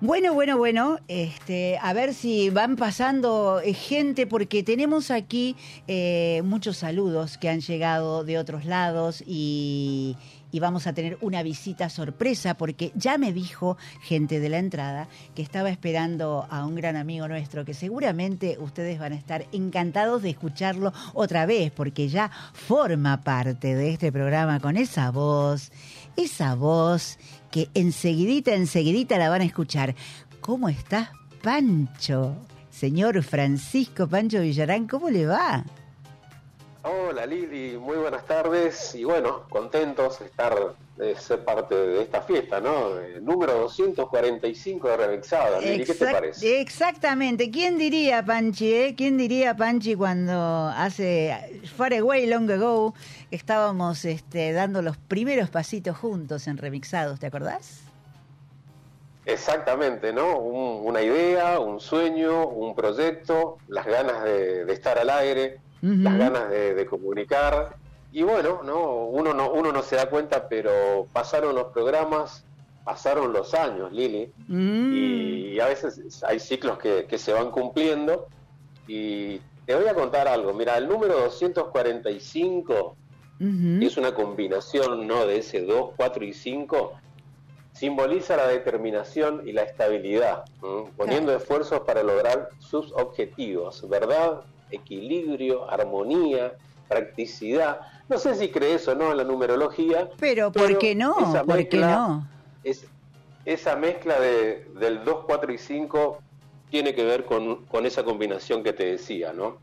Speaker 2: Bueno, bueno, bueno, este, a ver si van pasando eh, gente, porque tenemos aquí eh, muchos saludos que han llegado de otros lados y, y vamos a tener una visita sorpresa, porque ya me dijo gente de la entrada que estaba esperando a un gran amigo nuestro, que seguramente ustedes van a estar encantados de escucharlo otra vez, porque ya forma parte de este programa con esa voz, esa voz que enseguidita, enseguidita la van a escuchar. ¿Cómo estás, Pancho? Señor Francisco Pancho Villarán, ¿cómo le va?
Speaker 13: Hola Lili, muy buenas tardes y bueno, contentos de estar, de ser parte de esta fiesta, ¿no? El número 245 de Remixada. Lili, ¿qué te parece?
Speaker 2: Exactamente. ¿Quién diría, Panchi? eh? ¿Quién diría, Panchi, cuando hace far away long ago estábamos este, dando los primeros pasitos juntos en Remixados, ¿te acordás?
Speaker 13: Exactamente, ¿no? Un- una idea, un sueño, un proyecto, las ganas de, de estar al aire, las ganas de, de comunicar. Y bueno, ¿no? Uno, no, uno no se da cuenta, pero pasaron los programas, pasaron los años, Lili.
Speaker 2: Mm.
Speaker 13: y a veces hay ciclos que, que se van cumpliendo y te voy a contar algo. Mira, el número 245 que es una combinación ¿no? de ese 2, 4 y 5, simboliza la determinación y la estabilidad, ¿m? poniendo esfuerzos para lograr sus objetivos, ¿verdad? Equilibrio, armonía, practicidad. No sé si crees o no en la numerología.
Speaker 2: Pero, ¿por qué no?
Speaker 13: esa
Speaker 2: ¿Por qué
Speaker 13: mezcla-
Speaker 2: no?
Speaker 13: es, esa mezcla de, del 2, 4 y 5 tiene que ver con, con esa combinación que te decía, ¿no?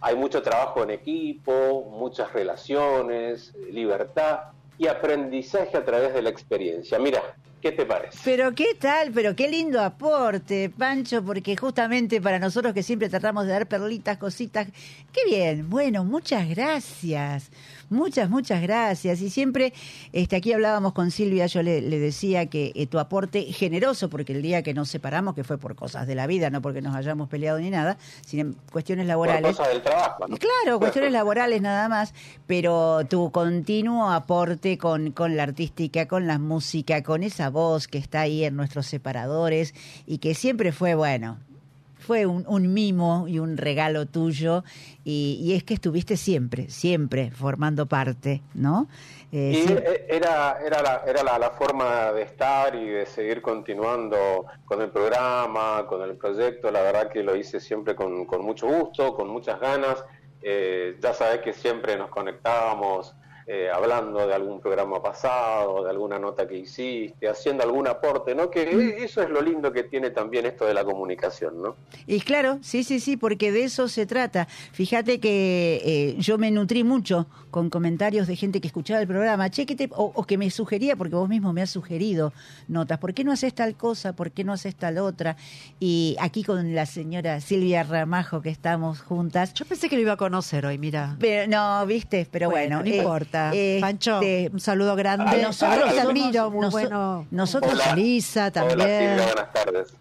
Speaker 13: Hay mucho trabajo en equipo, muchas relaciones, libertad y aprendizaje a través de la experiencia. Mira, ¿qué te parece?
Speaker 2: Pero qué tal, pero qué lindo aporte, Pancho, porque justamente para nosotros que siempre tratamos de dar perlitas, cositas, qué bien. Bueno, muchas gracias. Muchas, muchas gracias. Y siempre, este, aquí hablábamos con Silvia, yo le, le decía que eh, tu aporte generoso, porque el día que nos separamos, que fue por cosas de la vida, no porque nos hayamos peleado ni nada, sino cuestiones
Speaker 13: Por
Speaker 2: laborales.
Speaker 13: cosas del trabajo, ¿no?
Speaker 2: Claro, cuestiones laborales nada más, pero tu continuo aporte con, con la artística, con la música, con esa voz que está ahí en nuestros separadores y que siempre fue, bueno, fue un, un mimo y un regalo tuyo y, y es que estuviste siempre, siempre formando parte, ¿no? Eh,
Speaker 13: Y e- era, era, la, era la, la forma de estar y de seguir continuando con el programa, con el proyecto. La verdad que lo hice siempre con, con mucho gusto, con muchas ganas. Eh, ya sabés que siempre nos conectábamos eh, hablando de algún programa pasado, de alguna nota que hiciste, haciendo algún aporte, ¿no? Que
Speaker 2: Mm.
Speaker 13: eso es lo lindo que tiene también esto de la comunicación, ¿no?
Speaker 2: Y claro, sí, sí, sí, porque de eso se trata. Fíjate que eh, yo me nutrí mucho con comentarios de gente que escuchaba el programa, che, ¿qué te- o, o que me sugería, porque vos mismo me has sugerido notas, ¿por qué no haces tal cosa? ¿Por qué no haces tal otra? Y aquí con la señora Silvia Ramajo, que estamos juntas.
Speaker 4: Yo pensé que lo iba a conocer hoy, mira.
Speaker 2: Pero, no, viste, pero bueno.
Speaker 4: Bueno, no
Speaker 2: eh,
Speaker 4: importa.
Speaker 2: Este,
Speaker 4: Pancho, un saludo grande.
Speaker 2: Nosotros
Speaker 4: te admiro, muy bueno.
Speaker 2: nosotros-
Speaker 4: Hola. Lisa
Speaker 13: Hola
Speaker 4: también.
Speaker 13: Silvia, buenas tardes.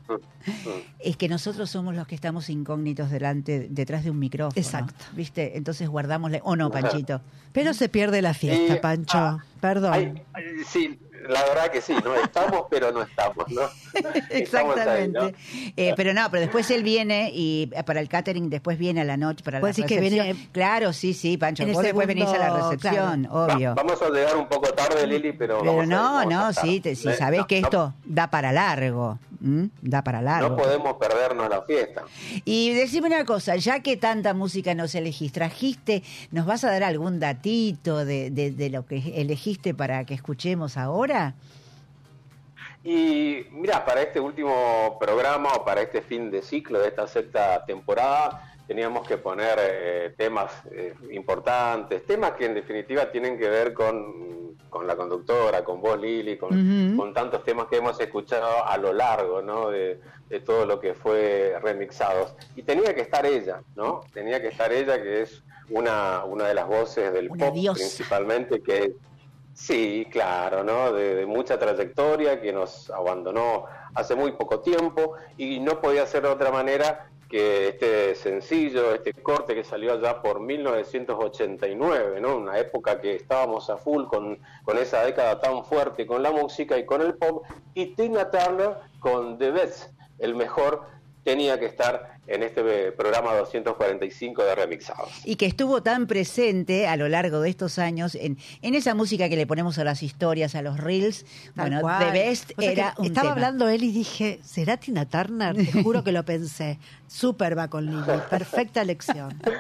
Speaker 2: Es que nosotros somos los que estamos incógnitos delante, detrás de un micrófono.
Speaker 4: Exacto.
Speaker 2: ¿Viste? Entonces guardamos la... ¿O no, Panchito?
Speaker 4: Pero se pierde la fiesta,
Speaker 13: Y-
Speaker 4: Pancho.
Speaker 13: ah,
Speaker 4: Perdón.
Speaker 13: Sí, la verdad que sí, ¿no? Estamos, pero no estamos, ¿no? Estamos ahí, ¿no?
Speaker 2: Exactamente. Eh, pero no, pero después él viene y eh, para el catering después viene a la noche para la
Speaker 4: decís que
Speaker 2: recepción.
Speaker 4: viene
Speaker 2: Claro, sí, sí, Pancho. Vos después venís a la recepción,
Speaker 4: claro.
Speaker 2: obvio.
Speaker 13: Va- vamos a llegar un poco tarde, Lili, pero.
Speaker 2: Pero
Speaker 13: vamos a-
Speaker 2: no,
Speaker 13: vamos
Speaker 2: no, sí, te, sí
Speaker 13: Eh,
Speaker 2: sabés
Speaker 13: no-
Speaker 2: que
Speaker 13: no-
Speaker 2: esto da para largo. Da para largo.
Speaker 13: No podemos perdernos la fiesta.
Speaker 2: Y decime una cosa, ya que tanta música nos elegís, trajiste, ¿nos vas a dar algún datito de, de- de lo que elegiste para que escuchemos ahora?
Speaker 13: Y mira, para este último programa o para este fin de ciclo de esta sexta temporada, teníamos que poner eh, temas eh, importantes, temas que en definitiva tienen que ver con, con la conductora, con vos, Lili, con, con tantos temas que hemos escuchado a lo largo ¿no? de, de todo lo que fue remixados. Y tenía que estar ella, ¿no? Tenía que estar ella, que es una, una de las voces del
Speaker 2: Una
Speaker 13: pop
Speaker 2: diosa.
Speaker 13: principalmente, que es Sí, claro, ¿no? De, mucha trayectoria que nos abandonó hace muy poco tiempo y no podía ser de otra manera que este sencillo, este corte que salió allá por 1989, ¿no? Una época que estábamos a full con, con esa década tan fuerte con la música y con el pop y Tina Turner con The Best, el mejor tenía que estar en este programa 245 de Remixados.
Speaker 2: Y que estuvo tan presente a lo largo de estos años en, en esa música que le ponemos a las historias, a los reels.
Speaker 4: Tal
Speaker 2: bueno,
Speaker 4: cual.
Speaker 2: The Best
Speaker 4: O sea que
Speaker 2: era un
Speaker 4: Estaba
Speaker 2: tema.
Speaker 4: hablando él y dije, ¿será Tina Turner? Te juro que lo pensé. Súper va con Lili. Perfecta elección.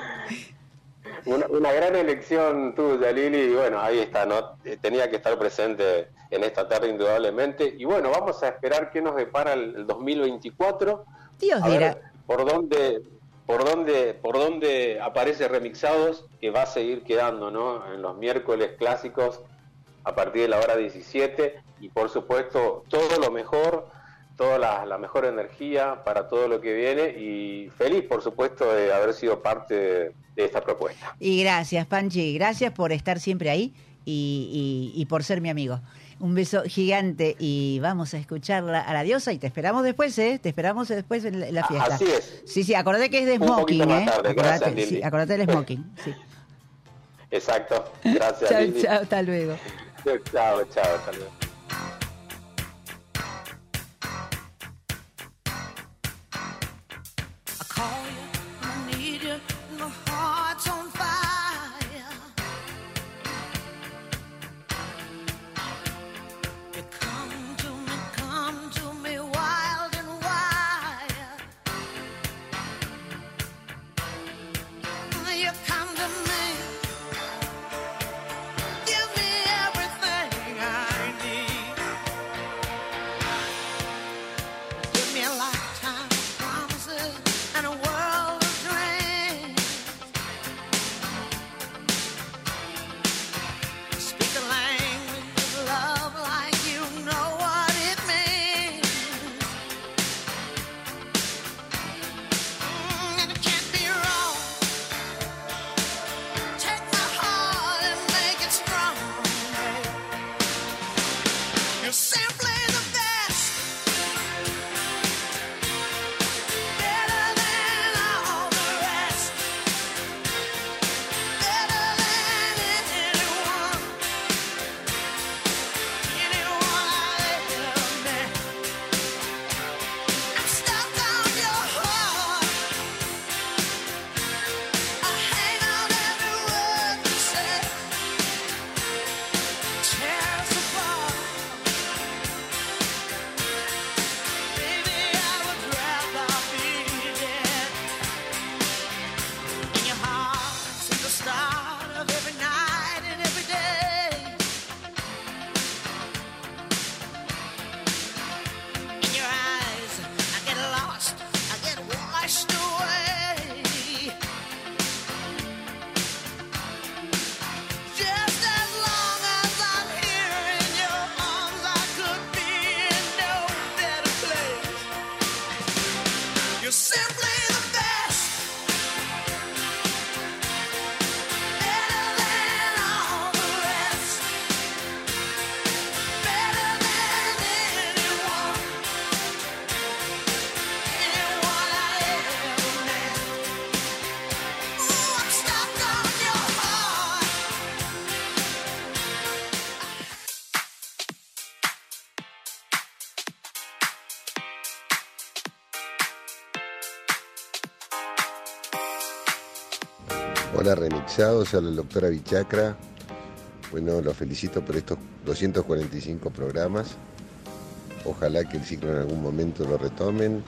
Speaker 13: Una, una gran elección tuya, Lili, y bueno, ahí está, ¿no? Eh, Tenía que estar presente en esta tarde indudablemente. Y bueno, vamos a esperar qué nos depara el, el 2024.
Speaker 2: Dios
Speaker 13: a ver
Speaker 2: dirá.
Speaker 13: Por dónde, por dónde, por dónde aparece Remixados, que va a seguir quedando, ¿no? En los miércoles clásicos a partir de la hora 17. Y por supuesto, todo lo mejor, toda la, mejor energía para todo lo que viene. Y feliz, por supuesto, de haber sido parte de- esta propuesta.
Speaker 2: Y gracias, Panchi. Gracias por estar siempre ahí y por ser mi amigo. Un beso gigante y vamos a escucharla a la diosa y te esperamos después, ¿eh? Te esperamos después en la, en la
Speaker 13: A-
Speaker 2: fiesta.
Speaker 13: así es.
Speaker 2: Sí, sí, acordate que es de
Speaker 13: Un
Speaker 2: smoking, ¿eh? Acordate,
Speaker 13: Gracias, Lili.
Speaker 2: sí, acordate del smoking. Sí.
Speaker 13: Exacto. Gracias,
Speaker 2: Chao, chao, hasta luego.
Speaker 13: Chao, chao, hasta luego.
Speaker 14: Hola remixados, habla el doctor Avichacra. Bueno, los felicito por estos 245 programas. Ojalá que el ciclo en algún momento lo retomen.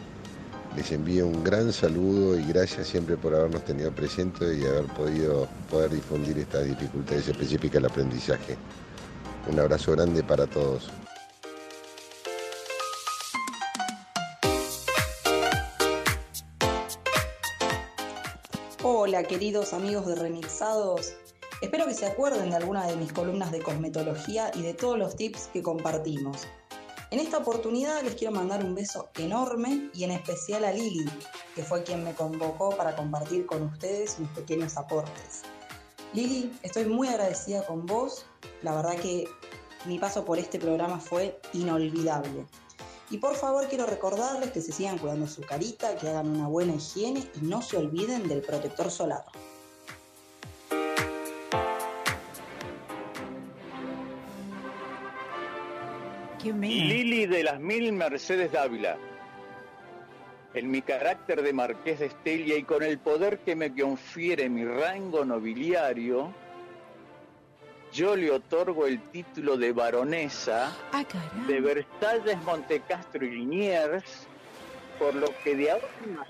Speaker 14: Les envío un gran saludo y gracias siempre por habernos tenido presentes y haber podido poder difundir estas dificultades específicas del aprendizaje. Un abrazo grande para todos.
Speaker 15: Hola queridos amigos de Remixados. Espero que se acuerden de alguna de mis columnas de cosmetología y de todos los tips que compartimos. En esta oportunidad les quiero mandar un beso enorme y en especial a Lili, que fue quien me convocó para compartir con ustedes mis pequeños aportes. Lili, estoy muy agradecida con vos. La verdad que mi paso por este programa fue inolvidable. Y por favor quiero recordarles que se sigan cuidando su carita, que hagan una buena higiene y no se olviden del protector solar.
Speaker 11: Lili de las Mil Mercedes Dávila. En mi carácter de marqués de Estelia y con el poder que me confiere mi rango nobiliario, yo le otorgo el título de baronesa
Speaker 2: Ah,
Speaker 11: de Versalles, Montecastro y Liniers, por lo que de ahora en más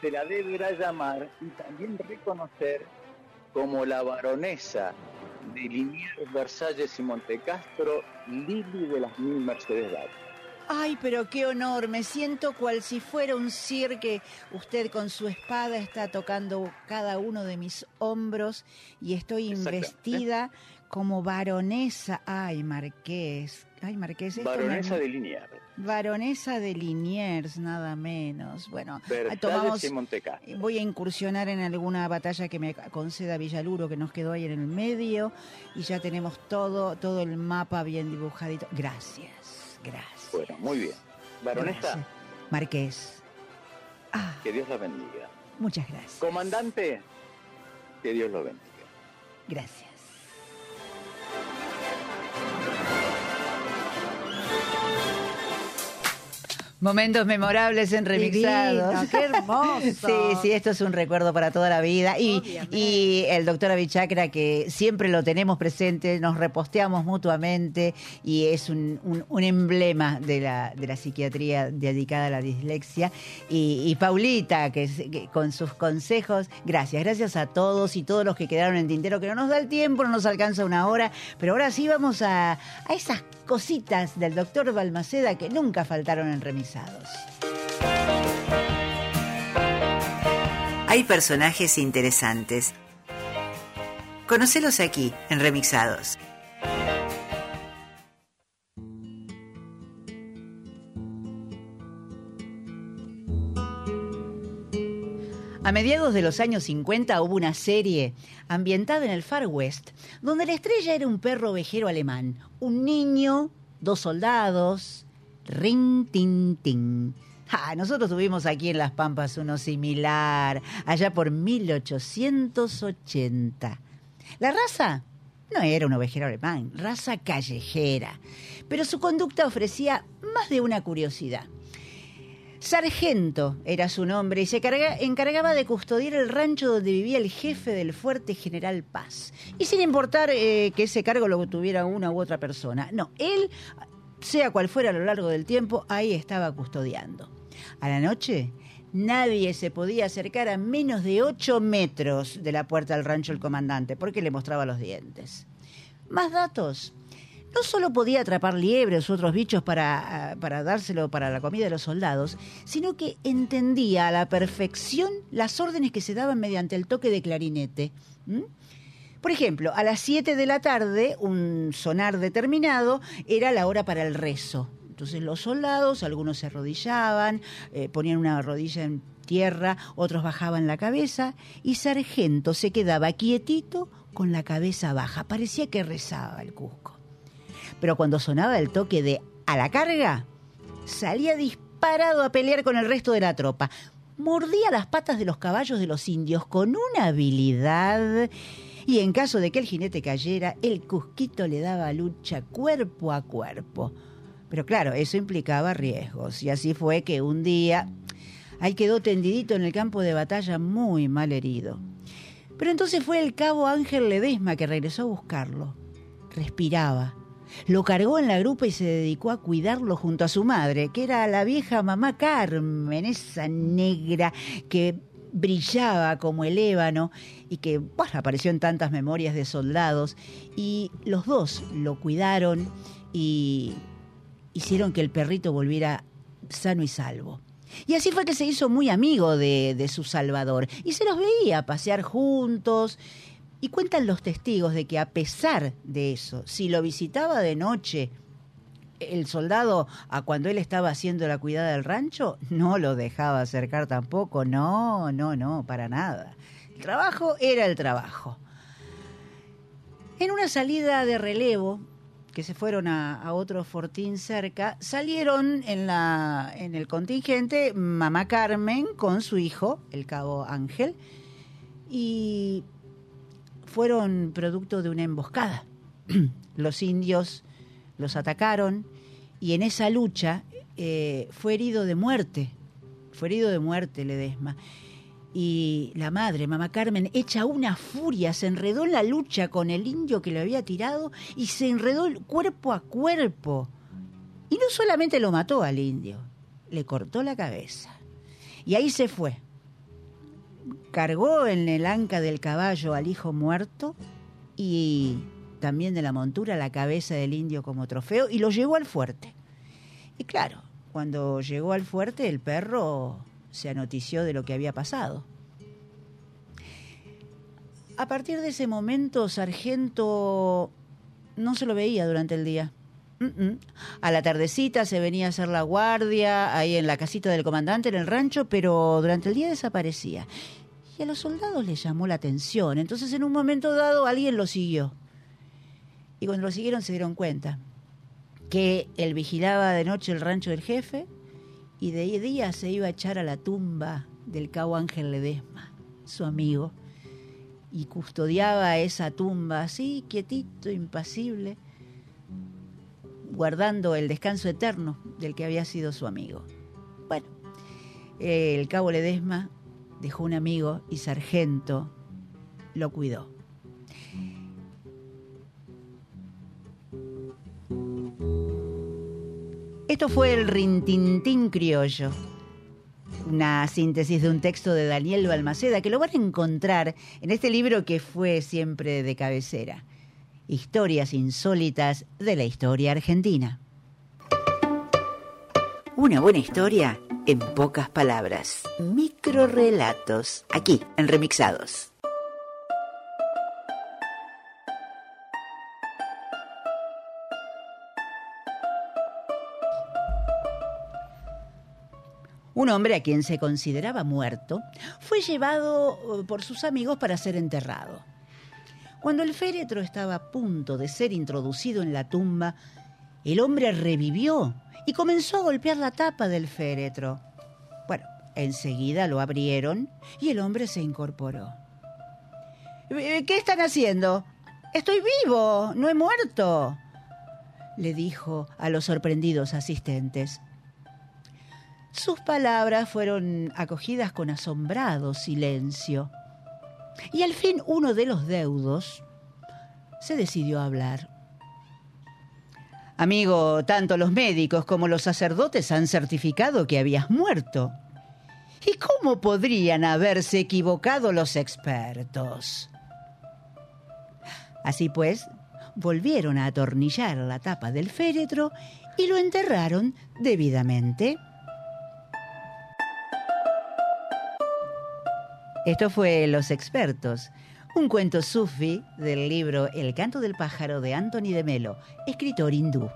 Speaker 11: se la deberá llamar y también reconocer como la baronesa de Liniers, Versalles y Montecastro, Lili de las Mil Mercedes Dávila.
Speaker 2: Ay, pero qué honor, me siento cual si fuera un cirque. Usted con su espada está tocando cada uno de mis hombros y estoy investida como baronesa. Ay, Marqués. Ay, Marqués.
Speaker 11: Baronesa de Liniers,
Speaker 2: Baronesa de Liniers, nada menos. Bueno,
Speaker 11: Versalles
Speaker 2: tomamos...
Speaker 11: y.
Speaker 2: Voy a incursionar en alguna batalla que me conceda Villaluro, que nos quedó ahí en el medio, y ya tenemos todo, todo el mapa bien dibujadito. Gracias, gracias.
Speaker 11: Bueno, muy bien. Baronesa,
Speaker 2: Gracias. Marqués,
Speaker 11: que Dios la bendiga.
Speaker 2: muchas gracias.
Speaker 11: Comandante, que Dios lo bendiga.
Speaker 2: Gracias. Momentos memorables en
Speaker 4: lindo, qué hermoso.
Speaker 2: Sí, sí, esto es un recuerdo para toda la vida. Y, y el doctor Avichacra, que siempre lo tenemos presente, nos reposteamos mutuamente y es un, un- un emblema de la, de la psiquiatría dedicada a la dislexia. Y, y Paulita, que, con sus consejos, gracias, gracias a todos y todos los que quedaron en tintero, que no nos da el tiempo, no nos alcanza una hora, pero ahora sí vamos a, a esas cositas del doctor Balmaceda que nunca faltaron en
Speaker 1: Hay personajes interesantes. Conocelos aquí, en Remixados.
Speaker 2: A mediados de los años 50 hubo una serie ambientada en el Far West, donde la estrella era un perro ovejero alemán, un niño, dos soldados, ring tin tin. Nosotros tuvimos aquí en Las Pampas uno similar, allá por 1880. La raza no era un ovejero alemán, raza callejera, pero su conducta ofrecía más de una curiosidad. Sargento era su nombre y se carga- encargaba de custodiar el rancho donde vivía el jefe del fuerte General Paz. Y sin importar eh, que ese cargo lo tuviera una u otra persona. No, él, sea cual fuera a lo largo del tiempo, ahí estaba custodiando. A la noche, nadie se podía acercar a menos de 8 metros de la puerta del rancho del comandante, porque le mostraba los dientes. Más datos. No solo podía atrapar liebres u otros bichos para, ah, para dárselo para la comida de los soldados, sino que entendía a la perfección las órdenes que se daban mediante el toque de clarinete. Por ejemplo, a las 7 de la tarde, un sonar determinado era la hora para el rezo. Entonces los soldados, algunos se arrodillaban, eh, ponían una rodilla en tierra, otros bajaban la cabeza y Sargento se quedaba quietito con la cabeza baja. Parecía que rezaba el Cusco. Pero cuando sonaba el toque de a la carga, salía disparado a pelear con el resto de la tropa. Mordía las patas de los caballos de los indios con una habilidad y en caso de que el jinete cayera, el cusquito le daba lucha cuerpo a cuerpo. Pero claro, eso implicaba riesgos y así fue que un día ahí quedó tendidito en el campo de batalla muy mal herido. Pero entonces fue el cabo Ángel Ledesma que regresó a buscarlo. Respiraba. Lo cargó en la grupa y se dedicó a cuidarlo junto a su madre, que era la vieja mamá Carmen, esa negra que brillaba como el ébano y que apareció en tantas memorias de soldados. Y los dos lo cuidaron y hicieron que el perrito volviera sano y salvo. Y así fue que se hizo muy amigo de, de su Salvador y se los veía pasear juntos. Y cuentan los testigos de que a pesar de eso, si lo visitaba de noche, el soldado, a cuando él estaba haciendo la cuidada del rancho, no lo dejaba acercar tampoco. No, no, no, para nada. El trabajo era el trabajo. En una salida de relevo, que se fueron a, a otro fortín cerca, salieron en, la, en el contingente mamá Carmen con su hijo, el cabo Ángel, y fueron producto de una emboscada. Los indios los atacaron y en esa lucha eh, fue herido de muerte, fue herido de muerte Ledesma. Y la madre, mamá Carmen, hecha una furia, se enredó en la lucha con el indio que le había tirado y se enredó cuerpo a cuerpo. Y no solamente lo mató al indio, le cortó la cabeza. Y ahí se fue. Cargó en el anca del caballo al hijo muerto y también de la montura la cabeza del indio como trofeo y lo llevó al fuerte. Y claro, cuando llegó al fuerte el perro se anotició de lo que había pasado. A partir de ese momento, Sargento no se lo veía durante el día. A la tardecita se venía a hacer la guardia ahí en la casita del comandante en el rancho, pero durante el día desaparecía. Y a los soldados les llamó la atención. Entonces en un momento dado alguien lo siguió. Y cuando lo siguieron se dieron cuenta que él vigilaba de noche el rancho del jefe y de día se iba a echar a la tumba del cabo Ángel Ledesma, su amigo, y custodiaba esa tumba así, quietito, impasible, guardando el descanso eterno del que había sido su amigo. Bueno, el cabo Ledesma dejó un amigo y Sargento lo cuidó. Esto fue el Rintintín Criollo, una síntesis de un texto de Daniel Balmaceda que lo van a encontrar en este libro que fue siempre de cabecera. Historias insólitas de la historia argentina. Una buena historia en pocas palabras. Microrelatos, aquí en Remixados. Un hombre a quien se consideraba muerto fue llevado eh, por sus amigos para ser enterrado. Cuando el féretro estaba a punto de ser introducido en la tumba, el hombre revivió y comenzó a golpear la tapa del féretro. Bueno, enseguida lo abrieron y el hombre se incorporó. Eh, ¿Qué están haciendo? Estoy vivo, no he muerto, le dijo a los sorprendidos asistentes. Sus palabras fueron acogidas con asombrado silencio. Y al fin uno de los deudos se decidió a hablar. Amigo, tanto los médicos como los sacerdotes han certificado que habías muerto. ¿Y cómo podrían haberse equivocado los expertos? Así pues, volvieron a atornillar la tapa del féretro y lo enterraron debidamente. Esto fue Los Expertos, un cuento sufi del libro El canto del pájaro de Anthony de Melo, escritor hindú.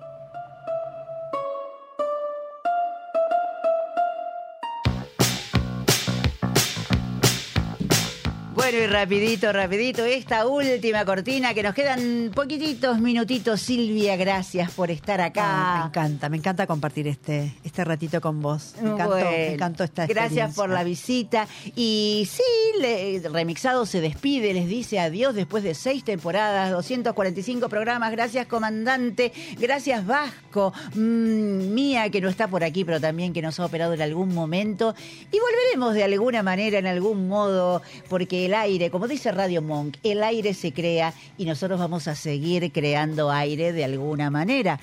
Speaker 2: Bueno, y rapidito, rapidito, esta última cortina que nos quedan poquititos minutitos. Silvia, gracias por estar acá.
Speaker 4: Ah, me encanta, me encanta compartir este, este ratito con vos. Me encantó,
Speaker 2: Bueno,
Speaker 4: me encantó esta
Speaker 2: Gracias por la visita. Y sí, le- Remixado se despide, les dice adiós después de seis temporadas, 245 programas. Gracias, comandante. Gracias, Vasco. Mm, Mía, que no está por aquí, pero también que nos ha operado en algún momento. Y volveremos de alguna manera, en algún modo, porque el aire, como dice Radio Monk, el aire se crea y nosotros vamos a seguir creando aire de alguna manera.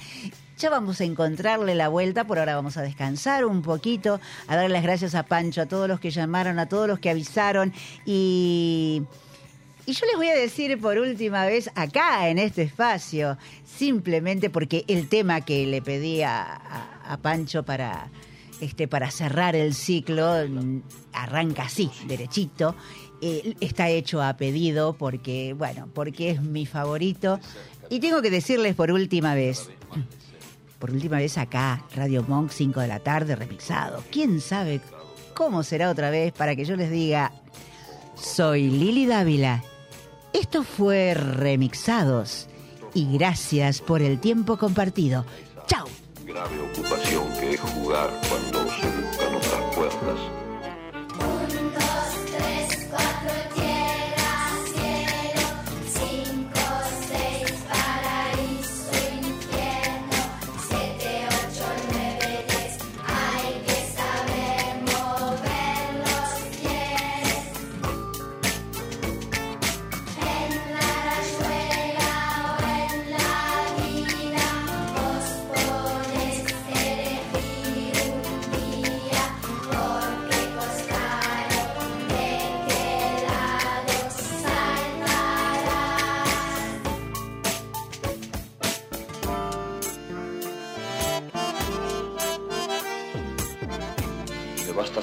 Speaker 2: Ya vamos a encontrarle la vuelta, por ahora vamos a descansar un poquito, a darle las gracias a Pancho, a todos los que llamaron, a todos los que avisaron y... Y yo les voy a decir por última vez acá en este espacio, simplemente porque el tema que le pedí a, a- a Pancho para, este, para cerrar el ciclo mm, arranca así, derechito. Eh, está hecho a pedido porque, bueno, porque es mi favorito. Y tengo que decirles por última vez, por última vez acá, Radio Monk, 5 de la tarde, remixado. ¿Quién sabe cómo será otra vez para que yo les diga, soy Lili Dávila. Esto fue Remixados. Y gracias por el tiempo compartido. ¡Chao!
Speaker 10: Grave ocupación que es jugar cuando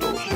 Speaker 10: jugar